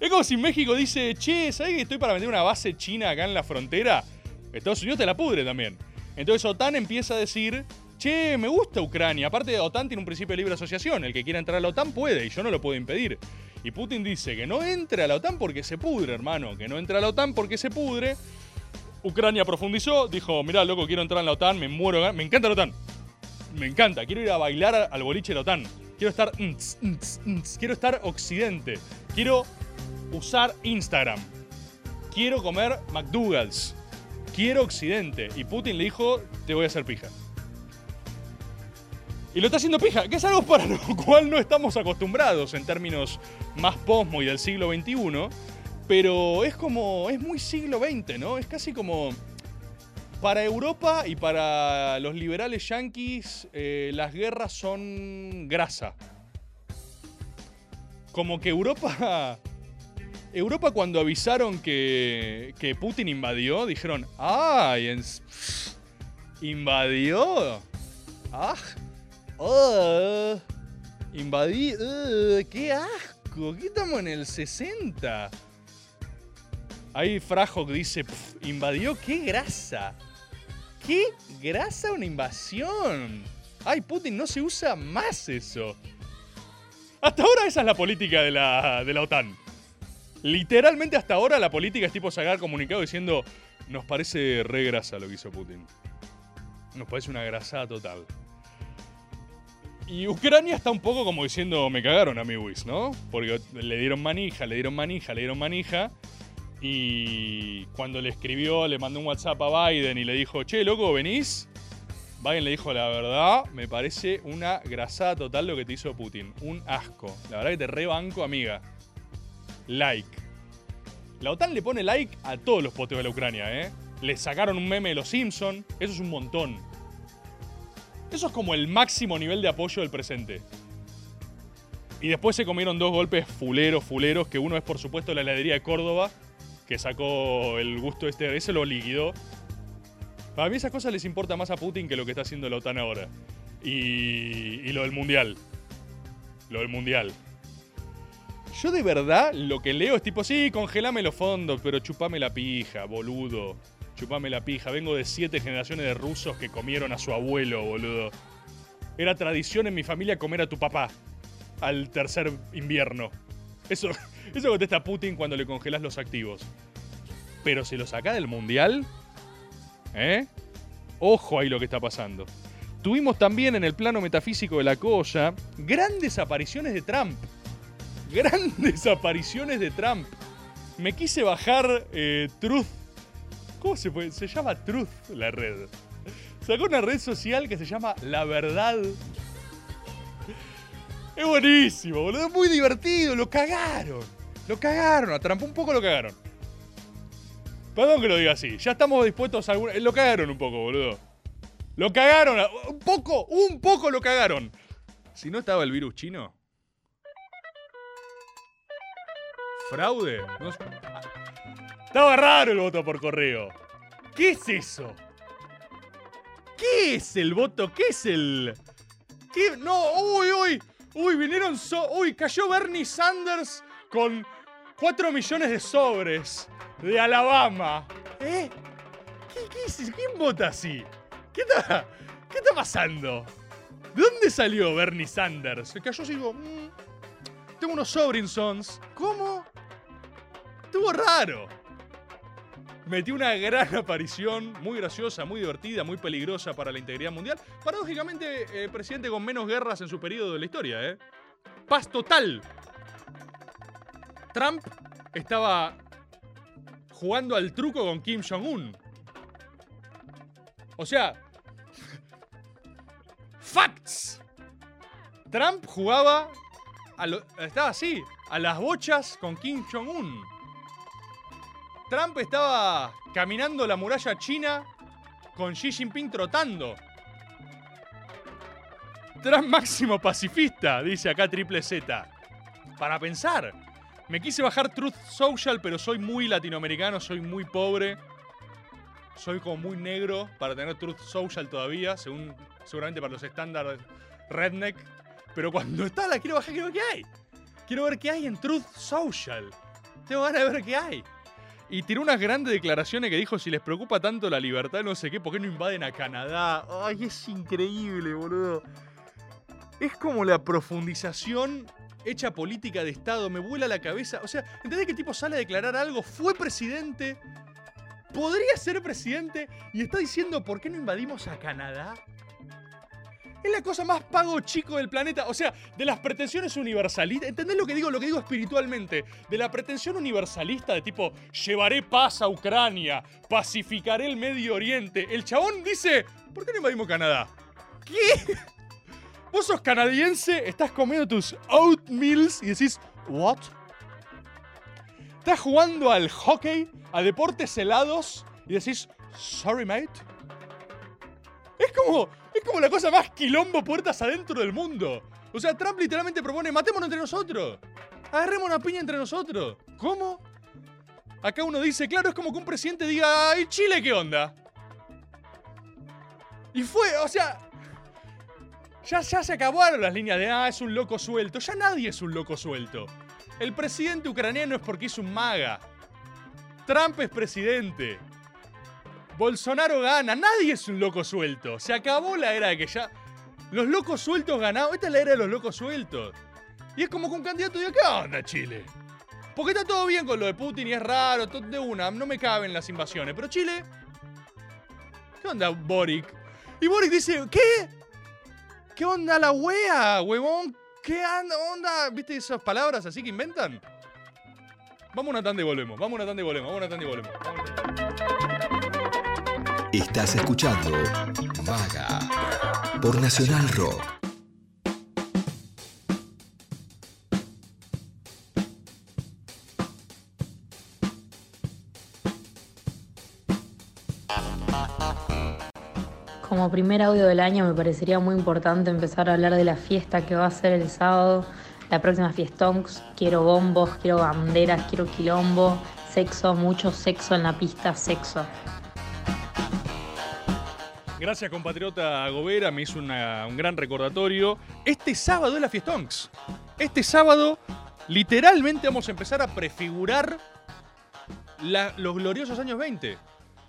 Es como si México dice, che, ¿sabes que estoy para meter una base china acá en la frontera? Estados Unidos te la pudre también. Entonces OTAN empieza a decir, che, me gusta Ucrania. Aparte, OTAN tiene un principio de libre asociación. El que quiera entrar a la OTAN puede y yo no lo puedo impedir. Y Putin dice que no entre a la OTAN porque se pudre, hermano. Que no entre a la OTAN porque se pudre. Ucrania profundizó, dijo, mirá, loco, quiero entrar en la OTAN, me muero. Me encanta la OTAN. Me encanta, quiero ir a bailar al boliche de la OTAN. Quiero estar... Quiero estar occidente. Quiero usar Instagram. Quiero comer McDougal's. Quiero Occidente. Y Putin le dijo, te voy a hacer pija. Y lo está haciendo pija, que es algo para lo cual no estamos acostumbrados en términos más posmo y del siglo XXI. Pero es como, es muy siglo XX, ¿no? Es casi como... Para Europa y para los liberales yanquis, eh, las guerras son grasa. Como que Europa Europa cuando avisaron que, que Putin invadió, dijeron, ¡ay! s- ¿Invadió? ¡Ah! ¡Oh! Invadí. ugh, ¡Qué asco! ¿Qué estamos en el 60? Ahí Frajok dice, "Pf, ¿invadió? ¡Qué grasa! ¡Qué grasa una invasión! ¡Ay, Putin, no se usa más eso! Hasta ahora esa es la política de la, de la OTAN. Literalmente hasta ahora la política es tipo sacar comunicado diciendo nos parece re grasa lo que hizo Putin. Nos parece una grasada total. Y Ucrania está un poco como diciendo me cagaron a mi Wiz, ¿no? Porque le dieron manija, le dieron manija, le dieron manija. Y cuando le escribió, le mandó un WhatsApp a Biden y le dijo, che, loco, ¿venís? Biden le dijo, la verdad, me parece una grasada total lo que te hizo Putin. Un asco. La verdad que te rebanco, amiga like. La OTAN le pone like a todos los poteos de la Ucrania, ¿eh? Le sacaron un meme de los Simpson, eso es un montón. Eso es como el máximo nivel de apoyo del presente. Y después se comieron dos golpes fuleros, fuleros, que uno es por supuesto la heladería de Córdoba, que sacó el gusto este, ese lo liquidó. Para mí esas cosas les importa más a Putin que lo que está haciendo la OTAN ahora. Y, y lo del Mundial. Lo del Mundial. Yo de verdad lo que leo es tipo, sí, congelame los fondos, pero chupame la pija, boludo. Chupame la pija. Vengo de siete generaciones de rusos que comieron a su abuelo, boludo. Era tradición en mi familia comer a tu papá al tercer invierno. Eso, eso contesta Putin cuando le congelas los activos. Pero si lo saca del mundial, ¿eh? Ojo ahí lo que está pasando. Tuvimos también en el plano metafísico de la cosa grandes apariciones de Trump. Grandes apariciones de Trump. Me quise bajar eh, Truth. ¿Cómo se puede? Se llama Truth la red. Sacó una red social que se llama La Verdad. Es buenísimo, boludo. Es muy divertido. Lo cagaron. Lo cagaron. A Trump un poco lo cagaron. Perdón que lo diga así. Ya estamos dispuestos a algún... Lo cagaron un poco, boludo. Lo cagaron. Un poco, un poco lo cagaron. Si no estaba el virus chino. ¿Fraude? Estaba raro el voto por correo. ¿Qué es eso? ¿Qué es el voto? ¿Qué es el.? ¿Qué? No, uy, uy. Uy, vinieron. So uy, cayó Bernie Sanders con 4 millones de sobres de Alabama. ¿Eh? ¿Qué, es eso? ¿Quién vota así? ¿Qué está, ¿Qué está pasando? ¿De dónde salió Bernie Sanders? Se cayó y digo, "Mm, tengo unos Sobrinsons. ¿Cómo? Estuvo raro. Metió una gran aparición, muy graciosa, muy divertida, muy peligrosa para la integridad mundial. Paradójicamente, eh, presidente con menos guerras en su periodo de la historia, ¿eh? Paz total. Trump estaba jugando al truco con Kim Jong-un. O sea, facts. Trump jugaba, lo- estaba así, a las bochas con Kim Jong-un. Trump estaba caminando la muralla china con Xi Jinping trotando. Trump máximo pacifista, dice acá Triple Z. Para pensar. Me quise bajar Truth Social, pero soy muy latinoamericano, soy muy pobre. Soy como muy negro para tener Truth Social todavía, según seguramente para los estándares redneck. Pero cuando está la quiero bajar, quiero ver qué hay. Quiero ver qué hay en Truth Social. Tengo ganas de ver qué hay. Y tiró unas grandes declaraciones que dijo, si les preocupa tanto la libertad, no sé qué, ¿por qué no invaden a Canadá? Ay, es increíble, boludo. Es como la profundización hecha política de Estado, me vuela la cabeza. O sea, ¿entendés que el tipo sale a declarar algo? Fue presidente, podría ser presidente y está diciendo, ¿por qué no invadimos a Canadá? Es la cosa más pago chico del planeta. O sea, de las pretensiones universalistas. ¿Entendés lo que digo? Lo que digo espiritualmente. De la pretensión universalista de tipo, llevaré paz a Ucrania, pacificaré el Medio Oriente. El chabón dice, ¿por qué no invadimos Canadá? ¿Qué? Vos sos canadiense, estás comiendo tus oatmeals y decís, ¿what? Estás jugando al hockey, a deportes helados y decís, sorry mate. Es como, es como la cosa más quilombo puertas adentro del mundo. O sea, Trump literalmente propone, matémonos entre nosotros. Agarremos una piña entre nosotros. ¿Cómo? Acá uno dice, claro, es como que un presidente diga, ¿y Chile qué onda? Y fue, o sea, ya, ya se acabaron las líneas de, ah, es un loco suelto. Ya nadie es un loco suelto. El presidente ucraniano es porque es un maga. Trump es presidente. Bolsonaro gana. Nadie es un loco suelto. Se acabó la era de que ya. Los locos sueltos ganaron. Esta es la era de los locos sueltos. Y es como que un candidato diga, ¿qué onda, Chile? Porque está todo bien con lo de Putin y es raro, todo de una, no me caben las invasiones. Pero Chile. ¿Qué onda, Boric? Y Boric dice, ¿qué? ¿Qué onda la wea, huevón? ¿Qué onda? ¿Viste esas palabras así que inventan? Vamos a una tanda y volvemos, vamos una tanda y volvemos, vamos a una tanda y volvemos. Estás escuchando Vaga por Nacional Rock. Como primer audio del año me parecería muy importante empezar a hablar de la fiesta que va a ser el sábado La próxima Fiestonks, quiero bombos, quiero banderas, quiero quilombo, sexo, mucho sexo en la pista, sexo. Gracias, compatriota Gobera, me hizo un gran recordatorio. Este sábado es la Fiestonks. Este sábado, literalmente vamos a empezar a prefigurar los gloriosos años 20.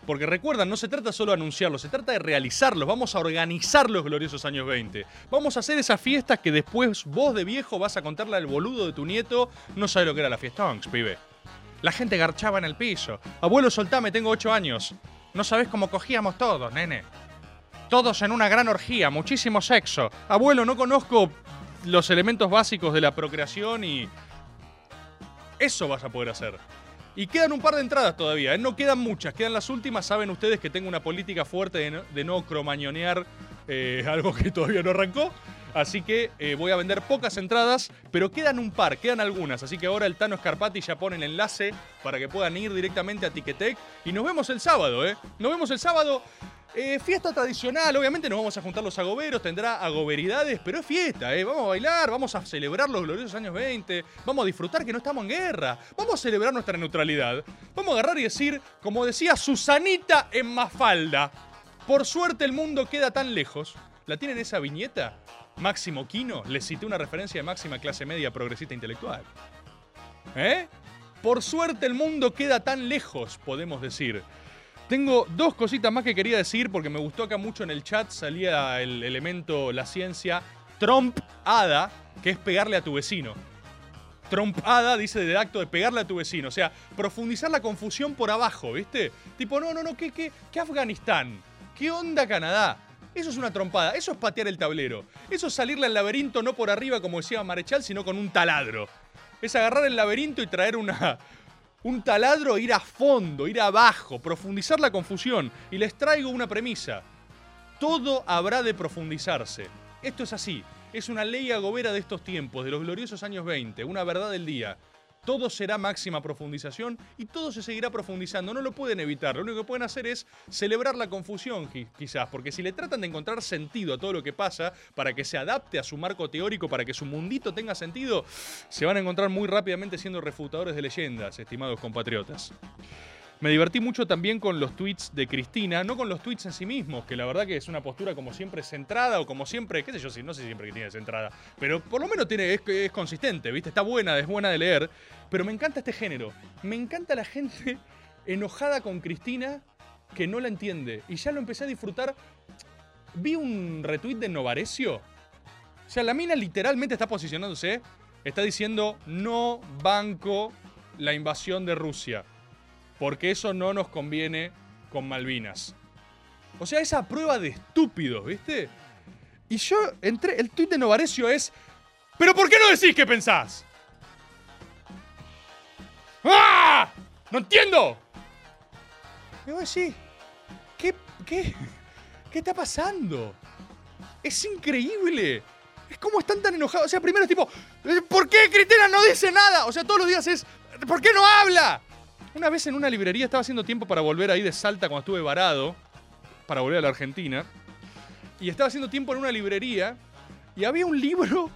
Porque recuerdan, no se trata solo de anunciarlos, se trata de realizarlos. Vamos a organizar los gloriosos años 20. Vamos a hacer esas fiestas que después vos de viejo vas a contarle al boludo de tu nieto. No sabe lo que era la Fiestonks, pibe. La gente garchaba en el piso. Abuelo, soltame, tengo 8 años. No sabés cómo cogíamos todos, nene. Todos en una gran orgía, muchísimo sexo. Abuelo, no conozco los elementos básicos de la procreación y... Eso vas a poder hacer. Y quedan un par de entradas todavía, ¿eh? no quedan muchas, quedan las últimas. Saben ustedes que tengo una política fuerte de no, cromañonear eh, algo que todavía no arrancó. Así que eh, voy a vender pocas entradas, pero quedan un par, quedan algunas. Así que ahora el Tano Scarpati ya pone el enlace para que puedan ir directamente a Ticketek. Y nos vemos el sábado, ¿eh? Nos vemos el sábado. Eh, fiesta tradicional, obviamente nos vamos a juntar los agoberos, tendrá agoberidades, pero es fiesta, ¿eh? Vamos a bailar, vamos a celebrar los gloriosos años 20, vamos a disfrutar que no estamos en guerra, vamos a celebrar nuestra neutralidad. Vamos a agarrar y decir, como decía Susanita en Mafalda, por suerte el mundo queda tan lejos. ¿La tienen esa viñeta? Máximo Quino, le cité una referencia de máxima clase media progresista intelectual. ¿Eh? Por suerte el mundo queda tan lejos, podemos decir. Tengo dos cositas más que quería decir porque me gustó acá mucho en el chat, salía el elemento, la ciencia, trompada, que es pegarle a tu vecino. Trompada dice del acto de pegarle a tu vecino, o sea, profundizar la confusión por abajo, ¿viste? Tipo, no, no, no, ¿qué, qué, qué Afganistán? ¿Qué onda Canadá? Eso es una trompada, eso es patear el tablero. Eso es salirle al laberinto no por arriba como decía Marechal, sino con un taladro. Es agarrar el laberinto y traer una, un taladro, ir a fondo, ir abajo, profundizar la confusión. Y les traigo una premisa. Todo habrá de profundizarse. Esto es así. Es una ley agobera de estos tiempos, de los gloriosos años 20, una verdad del día. Todo será máxima profundización y todo se seguirá profundizando. No lo pueden evitar. Lo único que pueden hacer es celebrar la confusión, qui- quizás. Porque si le tratan de encontrar sentido a todo lo que pasa, para que se adapte a su marco teórico, para que su mundito tenga sentido, se van a encontrar muy rápidamente siendo refutadores de leyendas, estimados compatriotas. Me divertí mucho también con los tweets de Cristina, no con los tweets en sí mismos, que la verdad que es una postura como siempre centrada o como siempre, qué sé yo, no sé siempre que tiene centrada, pero por lo menos tiene, es, es consistente, ¿viste? Está buena, es buena de leer, pero me encanta este género. Me encanta la gente enojada con Cristina que no la entiende. Y ya lo empecé a disfrutar. Vi un retweet de Novarecio. O sea, la mina literalmente está posicionándose, está diciendo no banco la invasión de Rusia porque eso no nos conviene con Malvinas. O sea, esa prueba de estúpidos, ¿viste? Y yo entré, el tuit de Novarecio es, ¿pero por qué no decís qué pensás? ¡Ah! ¡No entiendo! Y vos decís, ¿qué, qué, qué está pasando? Es increíble. Es como están tan enojados. O sea, primero es tipo, ¿por qué Cristina no dice nada? O sea, todos los días es, ¿por qué no habla? Una vez en una librería estaba haciendo tiempo para volver ahí de Salta cuando estuve varado, para volver a la Argentina. Y estaba haciendo tiempo en una librería y había un libro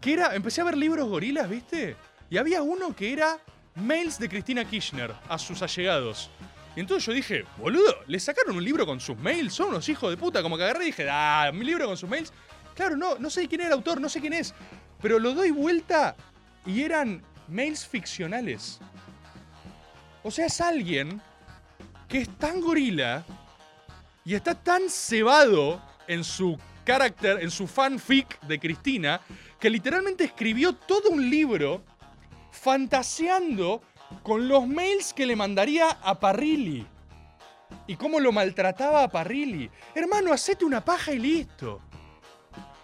que era. Empecé a ver libros gorilas, ¿viste? Y había uno que era mails de Cristina Kirchner a sus allegados. Y entonces yo dije, boludo, le sacaron un libro con sus mails, son unos hijos de puta. Como que agarré y dije, ah, mi libro con sus mails. Claro, no, no sé quién era el autor, no sé quién es. Pero lo doy vuelta y eran mails ficcionales. O sea, es alguien que es tan gorila y está tan cebado en su carácter, en su fanfic de Cristina, que literalmente escribió todo un libro fantaseando con los mails que le mandaría a Parrilli. Y cómo lo maltrataba a Parrilli. Hermano, hacete una paja y listo.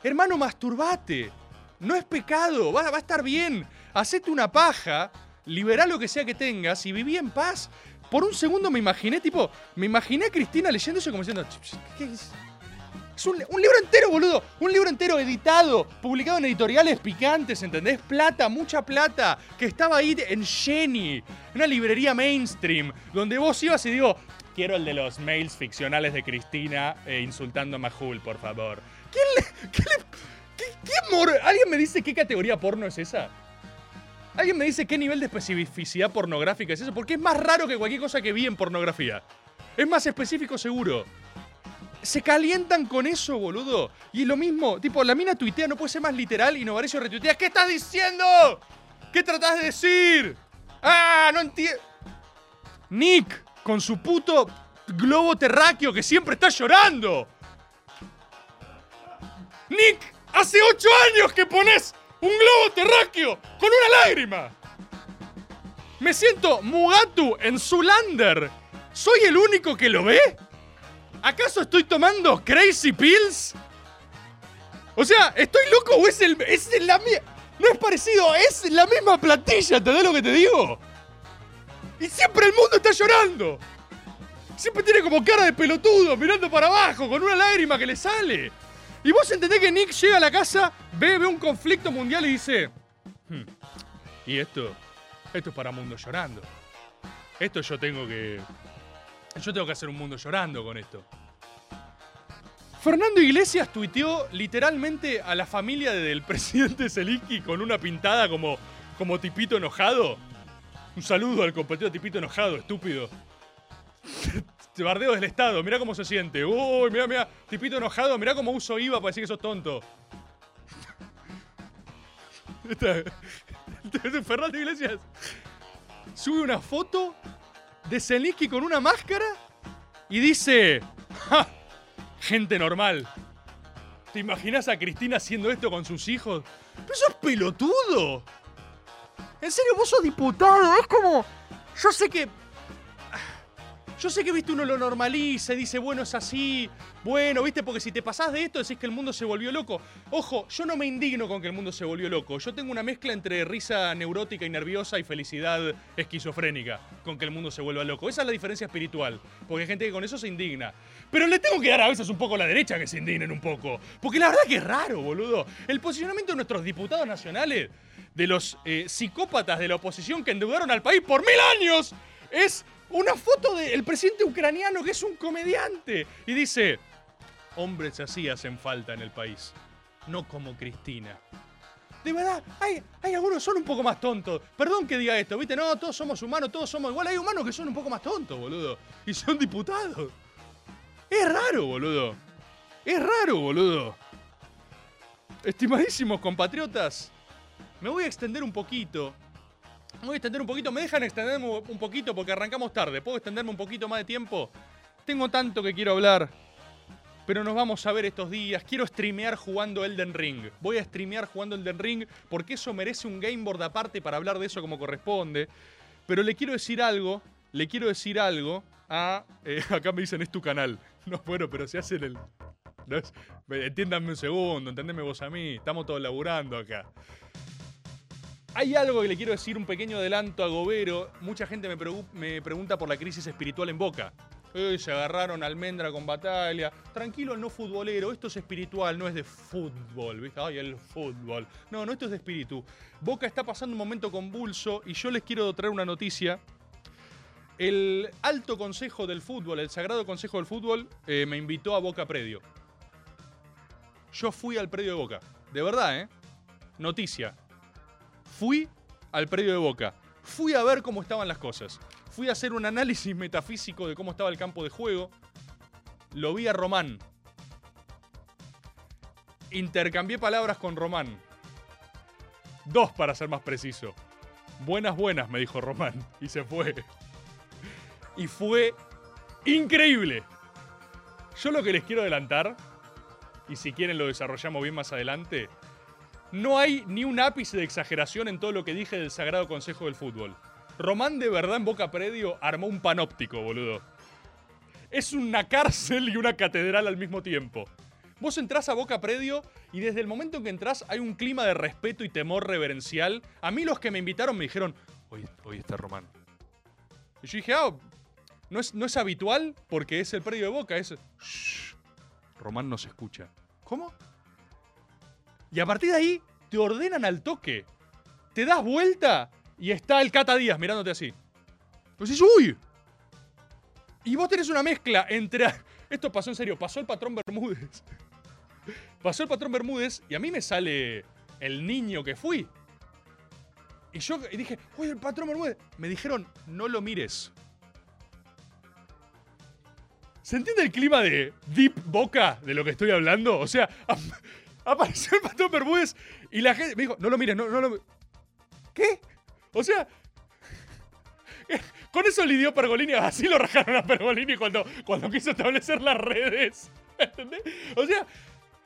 Hermano, masturbate. No es pecado, va, va a estar bien. Hacete una paja, liberá lo que sea que tengas y viví en paz. Por un segundo me imaginé, tipo, me imaginé a Cristina leyendo eso como diciendo, ¿qué es? Es un, libro entero, boludo. Un libro entero editado, publicado en editoriales picantes, ¿entendés? Plata, mucha plata, que estaba ahí en Jenny, una librería mainstream, donde vos ibas y digo, quiero el de los mails ficcionales de Cristina eh, insultando a Majul, por favor. ¿Quién le, qué le- qué- qué? ¿Alguien me dice qué categoría porno es esa? ¿Alguien me dice qué nivel de especificidad pornográfica es eso? Porque es más raro que cualquier cosa que vi en pornografía. Es más específico seguro. Se calientan con eso, boludo. Y lo mismo, tipo, la mina tuitea, no puede ser más literal y Novarecio retuitea. ¿Qué estás diciendo? ¿Qué tratás de decir? ¡Ah! No entiendo. Nick, con su puto globo terráqueo que siempre está llorando. Nick, hace ocho años que pones un globo terráqueo con una lágrima. Me siento Mugatu en Zulander. ¿Soy el único que lo ve? ¿Acaso estoy tomando Crazy Pills? O sea, ¿estoy loco o es el. es la No es parecido, es la misma plantilla, ¿entendés lo que te digo? Y siempre el mundo está llorando. Siempre tiene como cara de pelotudo, mirando para abajo, con una lágrima que le sale. Y vos entendés que Nick llega a la casa, ve, un conflicto mundial y dice. "Hmm, y esto. Esto es para mundo llorando. Esto yo tengo que. Yo tengo que hacer un mundo llorando con esto. Fernando Iglesias tuiteó literalmente a la familia del presidente Zelensky con una pintada como, como tipito enojado. Un saludo al compatriota tipito enojado, estúpido. Bardeo del Estado, mirá cómo se siente. Uy, mirá, mirá, tipito enojado, mirá cómo uso IVA para decir que sos tonto. Fernando Iglesias sube una foto de Zelensky con una máscara y dice: "Ja, Gente normal. ¿Te imaginas a Cristina haciendo esto con sus hijos? ¡Pero sos pelotudo! En serio, vos sos diputado. Es como. Yo sé que. Yo sé que, viste, uno lo normaliza y dice, bueno, es así. Bueno, viste, porque si te pasás de esto decís que el mundo se volvió loco. Ojo, yo no me indigno con que el mundo se volvió loco. Yo tengo una mezcla entre risa neurótica y nerviosa y felicidad esquizofrénica con que el mundo se vuelva loco. Esa es la diferencia espiritual. Porque hay gente que con eso se indigna. Pero le tengo que dar a veces un poco a la derecha que se indignen un poco. Porque la verdad que es raro, boludo. El posicionamiento de nuestros diputados nacionales, de los eh, psicópatas de la oposición que endeudaron al país por mil años, es una foto del presidente ucraniano que es un comediante. Y dice, hombres así hacen falta en el país, no como Cristina. De verdad, hay, hay algunos que son un poco más tontos. Perdón que diga esto, ¿viste? No, todos somos humanos, todos somos igual. Hay humanos que son un poco más tontos, boludo. Y son diputados. Es raro, boludo. Es raro, boludo. Estimadísimos compatriotas, me voy a extender un poquito. Voy a extender un poquito. ¿Me dejan extenderme un poquito? Porque arrancamos tarde. ¿Puedo extenderme un poquito más de tiempo? Tengo tanto que quiero hablar. Pero nos vamos a ver estos días. Quiero streamear jugando Elden Ring. Voy a streamear jugando Elden Ring porque eso merece un game board aparte para hablar de eso como corresponde. Pero le quiero decir algo. Le quiero decir algo a. eh, acá me dicen es tu canal. No, bueno, pero se hacen el. no entiéndanme un segundo, entendeme vos a mí. Estamos todos laburando acá. Hay algo que le quiero decir, un pequeño adelanto a Gobero. Mucha gente me, pregu- me pregunta por la crisis espiritual en Boca. Eh, se agarraron almendra con batalla. Tranquilo, no futbolero. Esto es espiritual, no es de fútbol. ¿viste? Ay, el fútbol. No, no, esto es de espíritu. Boca está pasando un momento convulso y yo les quiero traer una noticia. El alto consejo del fútbol, el sagrado consejo del fútbol, eh, me invitó a Boca Predio. Yo fui al predio de Boca. De verdad, ¿eh? Noticia. Fui al predio de Boca. Fui a ver cómo estaban las cosas. Fui a hacer un análisis metafísico de cómo estaba el campo de juego. Lo vi a Román. Intercambié palabras con Román. Dos para ser más preciso. Buenas, buenas, me dijo Román. Y se fue. Y fue increíble. Yo lo que les quiero adelantar, y si quieren lo desarrollamos bien más adelante, no hay ni un ápice de exageración en todo lo que dije del Sagrado Consejo del Fútbol. Román de verdad en Boca Predio armó un panóptico, boludo. Es una cárcel y una catedral al mismo tiempo. Vos entrás a Boca Predio y desde el momento en que entrás hay un clima de respeto y temor reverencial. A mí los que me invitaron me dijeron, hoy, hoy está Román. Y yo dije, ah, no es, no es habitual porque es el predio de Boca, es... Shh, Román no se escucha. ¿Cómo? Y a partir de ahí te ordenan al toque. Te das vuelta y está el Cata Díaz mirándote así. Pues dices, uy. Y vos tenés una mezcla entre... Esto pasó en serio, pasó el patrón Bermúdez. pasó el patrón Bermúdez y a mí me sale el niño que fui. Y yo dije, oye, el patrón Bermúdez. Me dijeron, no lo mires. ¿Se entiende el clima de Deep Boca de lo que estoy hablando? O sea, apareció el patrón Bermúdez y la gente me dijo, no lo mires, no, no lo... ¿Qué? O sea, con eso lidió Pergolini, así lo rajaron a Pergolini cuando, cuando quiso establecer las redes. ¿Entendés? O sea,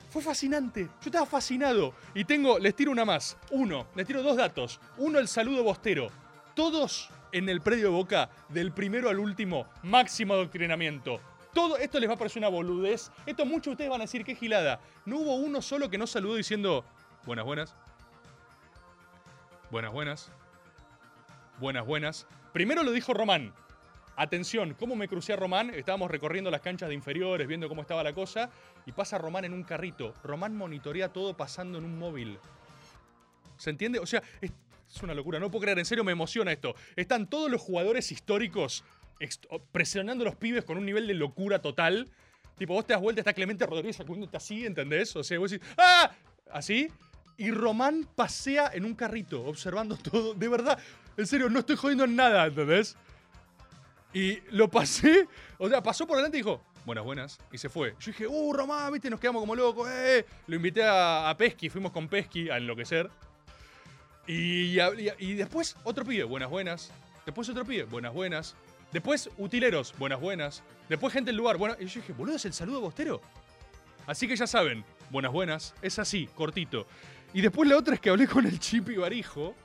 fue fascinante. Yo estaba fascinado. Y tengo, les tiro una más. Uno, les tiro dos datos. Uno, el saludo bostero. Todos en el predio de Boca, del primero al último, máximo adoctrinamiento. Todo esto les va a parecer una boludez. Esto muchos de ustedes van a decir que gilada. No hubo uno solo que no saludó diciendo buenas, buenas. Buenas, buenas. Buenas, buenas. Primero lo dijo Román. Atención, ¿cómo me crucé a Román? Estábamos recorriendo las canchas de inferiores, viendo cómo estaba la cosa, y pasa Román en un carrito. Román monitorea todo pasando en un móvil. ¿Se entiende? O sea, es, una locura, no puedo creer, en serio me emociona esto. Están todos los jugadores históricos presionando a los pibes con un nivel de locura total. Tipo, vos te das vuelta, está Clemente Rodríguez sacándote así, ¿entendés? O sea, vos decís, ¡ah! Así. Y Román pasea en un carrito, observando todo. De verdad, en serio, no estoy jodiendo en nada, ¿entendés? Y lo pasé, o sea, pasó por delante y dijo, buenas, buenas, y se fue. Yo dije, uh, Román, viste, nos quedamos como locos, eh. Lo invité a, a Pesky, fuimos con Pesky a enloquecer. Y, y- y después otro pibe, buenas, buenas. Después otro pibe, buenas, buenas. Después utileros, buenas, buenas. Después gente del lugar, buenas. Y yo dije, boludo, es el saludo bostero. Así que ya saben, buenas, buenas. Es así, cortito. Y después la otra es que hablé con el Chipi Barijo.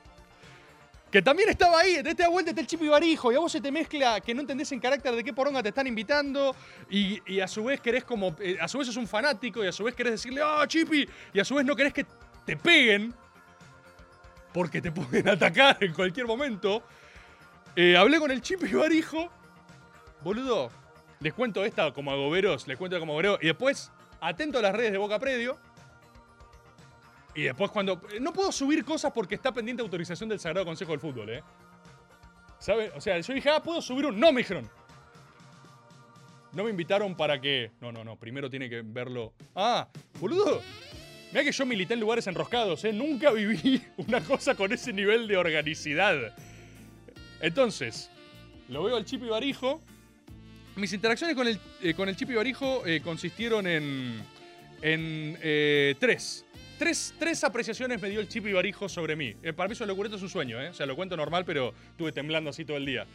Que también estaba ahí, de esta vuelta el Chipi Barijo. Y a vos se te mezcla que no entendés en carácter de qué poronga te están invitando. Y, y a su vez querés como. eh, a su vez sos un fanático. Y a su vez querés decirle, ¡ah, Chipi! Y a su vez no querés que te peguen. Porque te pueden atacar en cualquier momento. Eh, hablé con el Chipi Barijo. Boludo, les cuento esta como agoberos, les cuento como agoberos. Y después, atento a las redes de Boca Predio. Y después cuando... No puedo subir cosas porque está pendiente autorización del Sagrado Consejo del Fútbol, ¿eh? ¿Sabe? O sea, yo dije, ah, ¿puedo subir un...? No, me dijeron. No me invitaron para que... No, no, no, primero tiene que verlo... Ah, boludo. Mira que yo milité en lugares enroscados, ¿eh? Nunca viví una cosa con ese nivel de organicidad. Entonces, lo veo al Chipi Barijo. Mis interacciones con el, eh, con el Chipi Barijo eh, consistieron en, en eh, tres. tres. Tres apreciaciones me dio el Chipi Barijo sobre mí. Eh, para mí eso locurito es un sueño, ¿eh? O sea, lo cuento normal, pero estuve temblando así todo el día.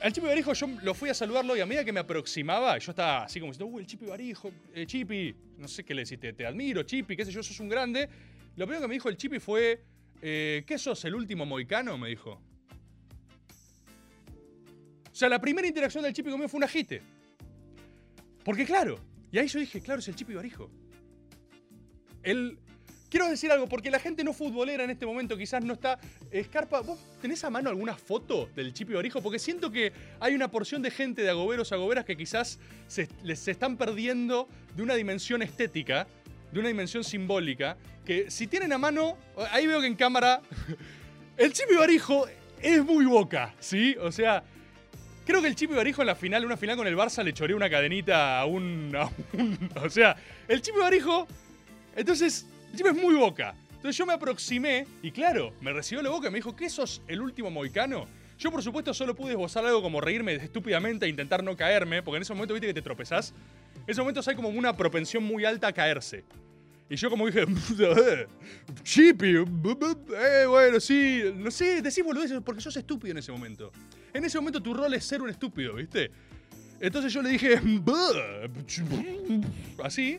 Al Chipi Barijo yo lo fui a saludarlo y a medida que me aproximaba, yo estaba así como diciendo, uy, el Chipi Barijo, eh, Chipi, no sé qué le deciste, te admiro, Chipi, qué sé yo, sos un grande. Lo primero que me dijo el Chipi fue, eh, ¿qué sos, el último moicano? Me dijo. O sea, la primera interacción del Chipi conmigo fue un agite. Porque claro, y ahí yo dije, claro, es el Chipi Barijo. Él... Quiero decir algo, porque la gente no futbolera en este momento quizás no está... Escarpa, ¿vos tenés a mano alguna foto del Chipi Barijo? Porque siento que hay una porción de gente de agoberos, agoberas que quizás se, les- se están perdiendo de una dimensión estética, de una dimensión simbólica, que si tienen a mano, ahí veo que en cámara, el Chipi Barijo es muy boca, ¿sí? O sea, Creo que el Chipi Barijo en la final, una final con el Barça, le choreó una cadenita a un, a un- O sea, el Chipi Barijo. Entonces, el Chipi es muy boca. Entonces yo me aproximé y, claro, me recibió la boca y me dijo: ¿Qué sos el último moicano? Yo, por supuesto, solo pude esbozar algo como reírme estúpidamente e intentar no caerme, porque en ese momento, viste que te tropezás. En esos momentos hay como una propensión muy alta a caerse. Y yo como dije, Chippy, eh, bueno, sí, no sé, decís boludeces porque sos estúpido en ese momento. En ese momento tu rol es ser un estúpido, ¿viste? Entonces yo le dije, así.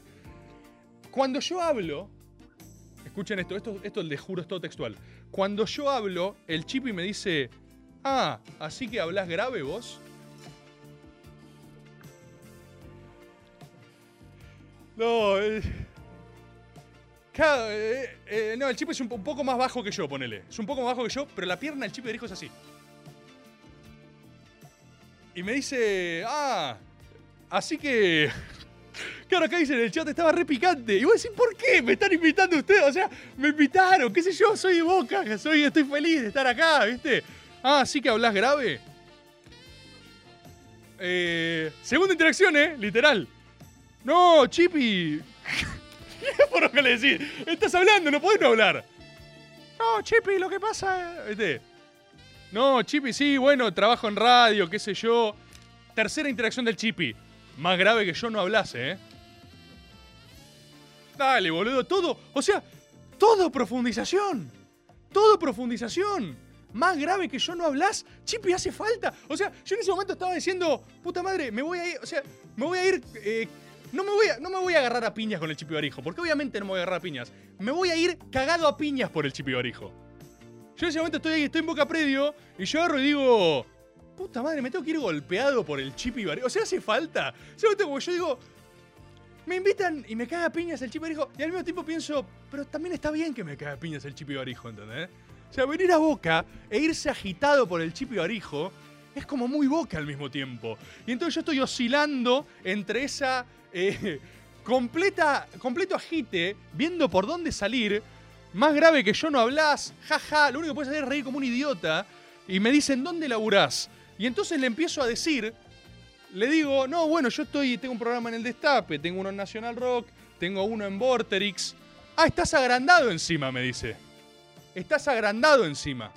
Cuando yo hablo, escuchen esto, esto, esto les juro es todo textual. Cuando yo hablo, el Chippy me dice, ah, así que hablas grave vos. No, eh, Claro, eh, eh, no, el chip es un, po- un poco más bajo que yo, ponele. Es un poco más bajo que yo, pero la pierna del chip de hijo es así. Y me dice, ah, así que... Claro, acá dice en el chat, estaba re picante. Y vos decís, ¿por qué? ¿Me están invitando ustedes? O sea, me invitaron, qué sé yo, soy de Boca, soy, estoy feliz de estar acá, ¿viste? Ah, ¿sí que hablas grave? Eh, segunda interacción, ¿eh? Literal. No, Chipi. lo que le decís? Estás hablando, no podés no hablar. No, Chipi, lo que pasa. ¿Viste? No, Chipi, sí, bueno, trabajo en radio, qué sé yo. Tercera interacción del Chipi. Más grave que yo no hablase, ¿eh? Dale, boludo, todo. O sea, todo profundización. Todo profundización. Más grave que yo no hablas. Chipi, hace falta. O sea, yo en ese momento estaba diciendo, puta madre, me voy a ir. O sea, me voy a ir. eh, no, me voy a, no me voy a agarrar a piñas con el Chipi Barijo. Porque obviamente no me voy a agarrar a piñas. Me voy a ir cagado a piñas por el Chipi Barijo. Yo en ese momento estoy estoy en boca predio. Y yo agarro y digo. Puta madre, me tengo que ir golpeado por el Chipi Barijo. O sea, hace falta. Momento como yo digo. Me invitan y me caga a piñas el Chipi Barijo. Y al mismo tiempo pienso, pero también está bien que me caga a piñas el Chipi Barijo, ¿entendés? O sea, venir a Boca e irse agitado por el Chipi Barijo es como muy Boca al mismo tiempo. Y entonces yo estoy oscilando entre esa eh, completa, completo agite, viendo por dónde salir. Más grave que yo no hablas, jaja, lo único que puedes hacer es reír como un idiota. Y me dicen, ¿dónde laburás? Y entonces le empiezo a decir, le digo, no, bueno, yo estoy, tengo un programa en el Destape, tengo uno en National Rock, tengo uno en Vorterix. Ah, estás agrandado encima, me dice. Estás agrandado encima.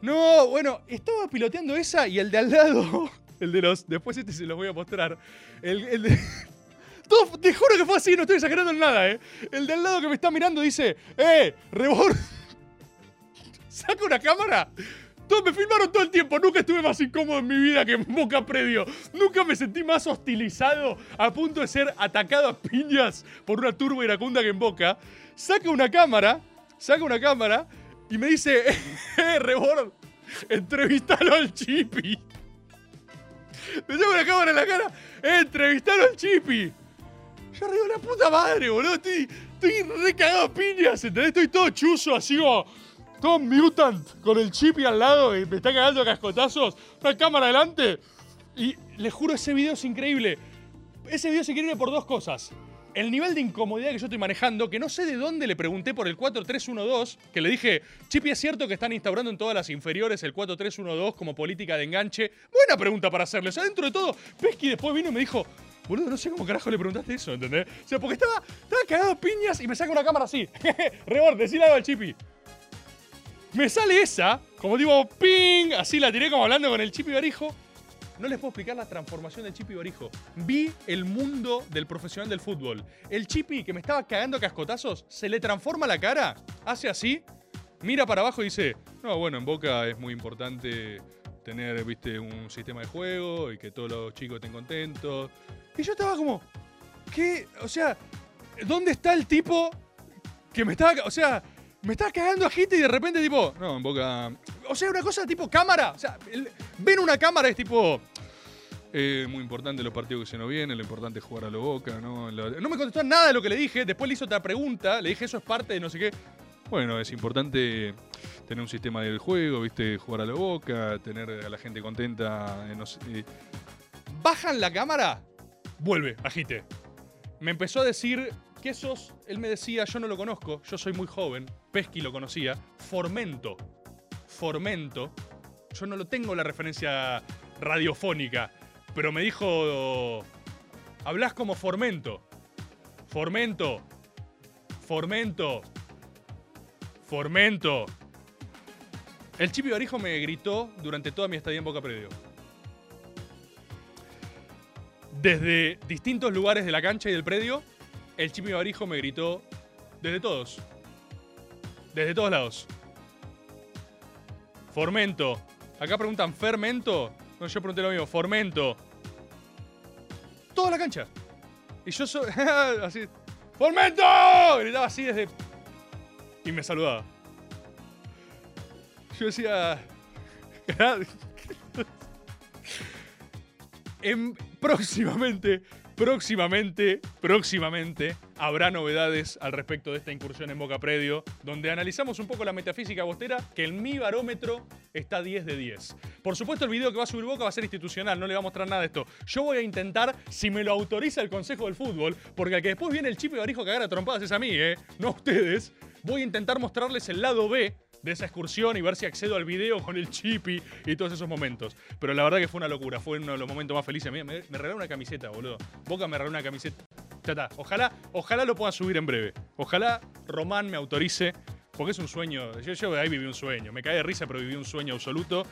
No, bueno, estaba piloteando esa y el de al lado, el de los, después este se los voy a mostrar. El, de, te juro que fue así, no estoy exagerando en nada, ¿eh? El de al lado que me está mirando dice, ¡eh! ¡Rebord! Saca una cámara. Todos me filmaron todo el tiempo. Nunca estuve más incómodo en mi vida que en Boca Predio. Nunca me sentí más hostilizado a punto de ser atacado a piñas por una turba iracunda que en Boca. Saca una cámara, saca una cámara y me dice, ¡eh, Rebord! Entrevistalo al Chipi. Me saca una cámara en la cara, ¡eh, entrevistalo al Chipi! Yo arriba la puta madre, boludo. Estoy, estoy re cagado a piñas, ¿entendés? Estoy todo chuzo, así como. Todo mutant, con el chipi al lado y me está cagando cascotazos. Una cámara adelante. Y les juro, ese video es increíble. Ese video es increíble por dos cosas. El nivel de incomodidad que yo estoy manejando, que no sé de dónde le pregunté por el 4312, que le dije, Chipi, ¿es cierto que están instaurando en todas las inferiores el 4312 como política de enganche? Buena pregunta para hacerle. O sea, dentro de todo, Pesky después vino y me dijo, Boludo, no sé cómo carajo le preguntaste eso, ¿entendés? O sea, porque estaba, estaba cagado piñas y me saca una cámara así. Rebord, decile algo al chipi. Me sale esa, como digo, ping, así la tiré como hablando con el chipi barijo. No les puedo explicar la transformación del chipi barijo. Vi el mundo del profesional del fútbol. El chipi que me estaba cagando a cascotazos, se le transforma la cara, hace así, mira para abajo y dice, no, bueno, en Boca es muy importante tener, viste, un sistema de juego y que todos los chicos estén contentos. Y yo estaba como, ¿qué? O sea, ¿dónde está el tipo que me estaba, o sea, me estaba cagando a gente y de repente tipo, no, en Boca... O sea, una cosa tipo cámara. O sea, ven una cámara es tipo... eh, muy importante los partidos que se nos vienen, lo importante es jugar a lo boca, ¿no? No me contestó nada de lo que le dije, después le hizo otra pregunta, le dije eso es parte de no sé qué. Bueno, es importante tener un sistema del juego, ¿viste? Jugar a la boca, tener a la gente contenta. eh, eh. Bajan la cámara, vuelve, agite. Me empezó a decir que esos, él me decía, yo no lo conozco, yo soy muy joven, Pesky lo conocía, Formento. Formento. Yo no lo tengo la referencia radiofónica, pero me dijo, hablas como Formento. Formento. Formento. Formento. El Chipi Barijo me gritó durante toda mi estadía en Boca Predio. Desde distintos lugares de la cancha y del predio, el Chipi Barijo me gritó desde todos. Desde todos lados. Formento. Acá preguntan fermento. No, yo pregunté lo mismo. Formento. Toda la cancha. Y yo soy. así. ¡Formento! Gritaba así desde. Y me saludaba. Yo decía. En, próximamente, próximamente, próximamente habrá novedades al respecto de esta incursión en Boca Predio, donde analizamos un poco la metafísica bostera, que en mi barómetro está 10 de 10. Por supuesto, el video que va a subir Boca va a ser institucional, no le va a mostrar nada de esto. Yo voy a intentar, si me lo autoriza el Consejo del Fútbol, porque al que después viene el chip y barijo cagar a trompadas es a mí, ¿eh? No a ustedes. Voy a intentar mostrarles el lado B de esa excursión y ver si accedo al video con el chipi y todos esos momentos. Pero la verdad que fue una locura, fue uno de los momentos más felices. Me, me, me regaló una camiseta, boludo. Boca me regaló una camiseta. Ojalá, ojalá lo puedan subir en breve. Ojalá Román me autorice, porque es un sueño. Yo, yo ahí viví un sueño. Me cae de risa, pero viví un sueño absoluto.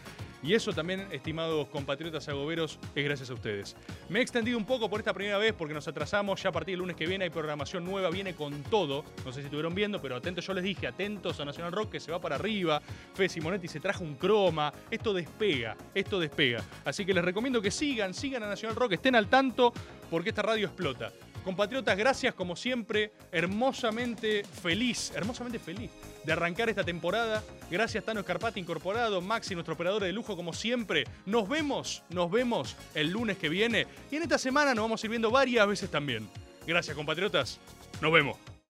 Y eso también, estimados compatriotas agoberos, es gracias a ustedes. Me he extendido un poco por esta primera vez porque nos atrasamos. Ya a partir del lunes que viene hay programación nueva, viene con todo. No sé si estuvieron viendo, pero atentos, yo les dije, atentos a Nacional Rock que se va para arriba. Fede Simonetti se trajo un croma. Esto despega, esto despega. Así que les recomiendo que sigan, sigan a Nacional Rock, estén al tanto porque esta radio explota. Compatriotas, gracias como siempre, hermosamente feliz, hermosamente feliz de arrancar esta temporada. Gracias Tano Escarpati incorporado, Maxi, nuestro operador de lujo como siempre. Nos vemos, nos vemos el lunes que viene y en esta semana nos vamos a ir viendo varias veces también. Gracias compatriotas, nos vemos.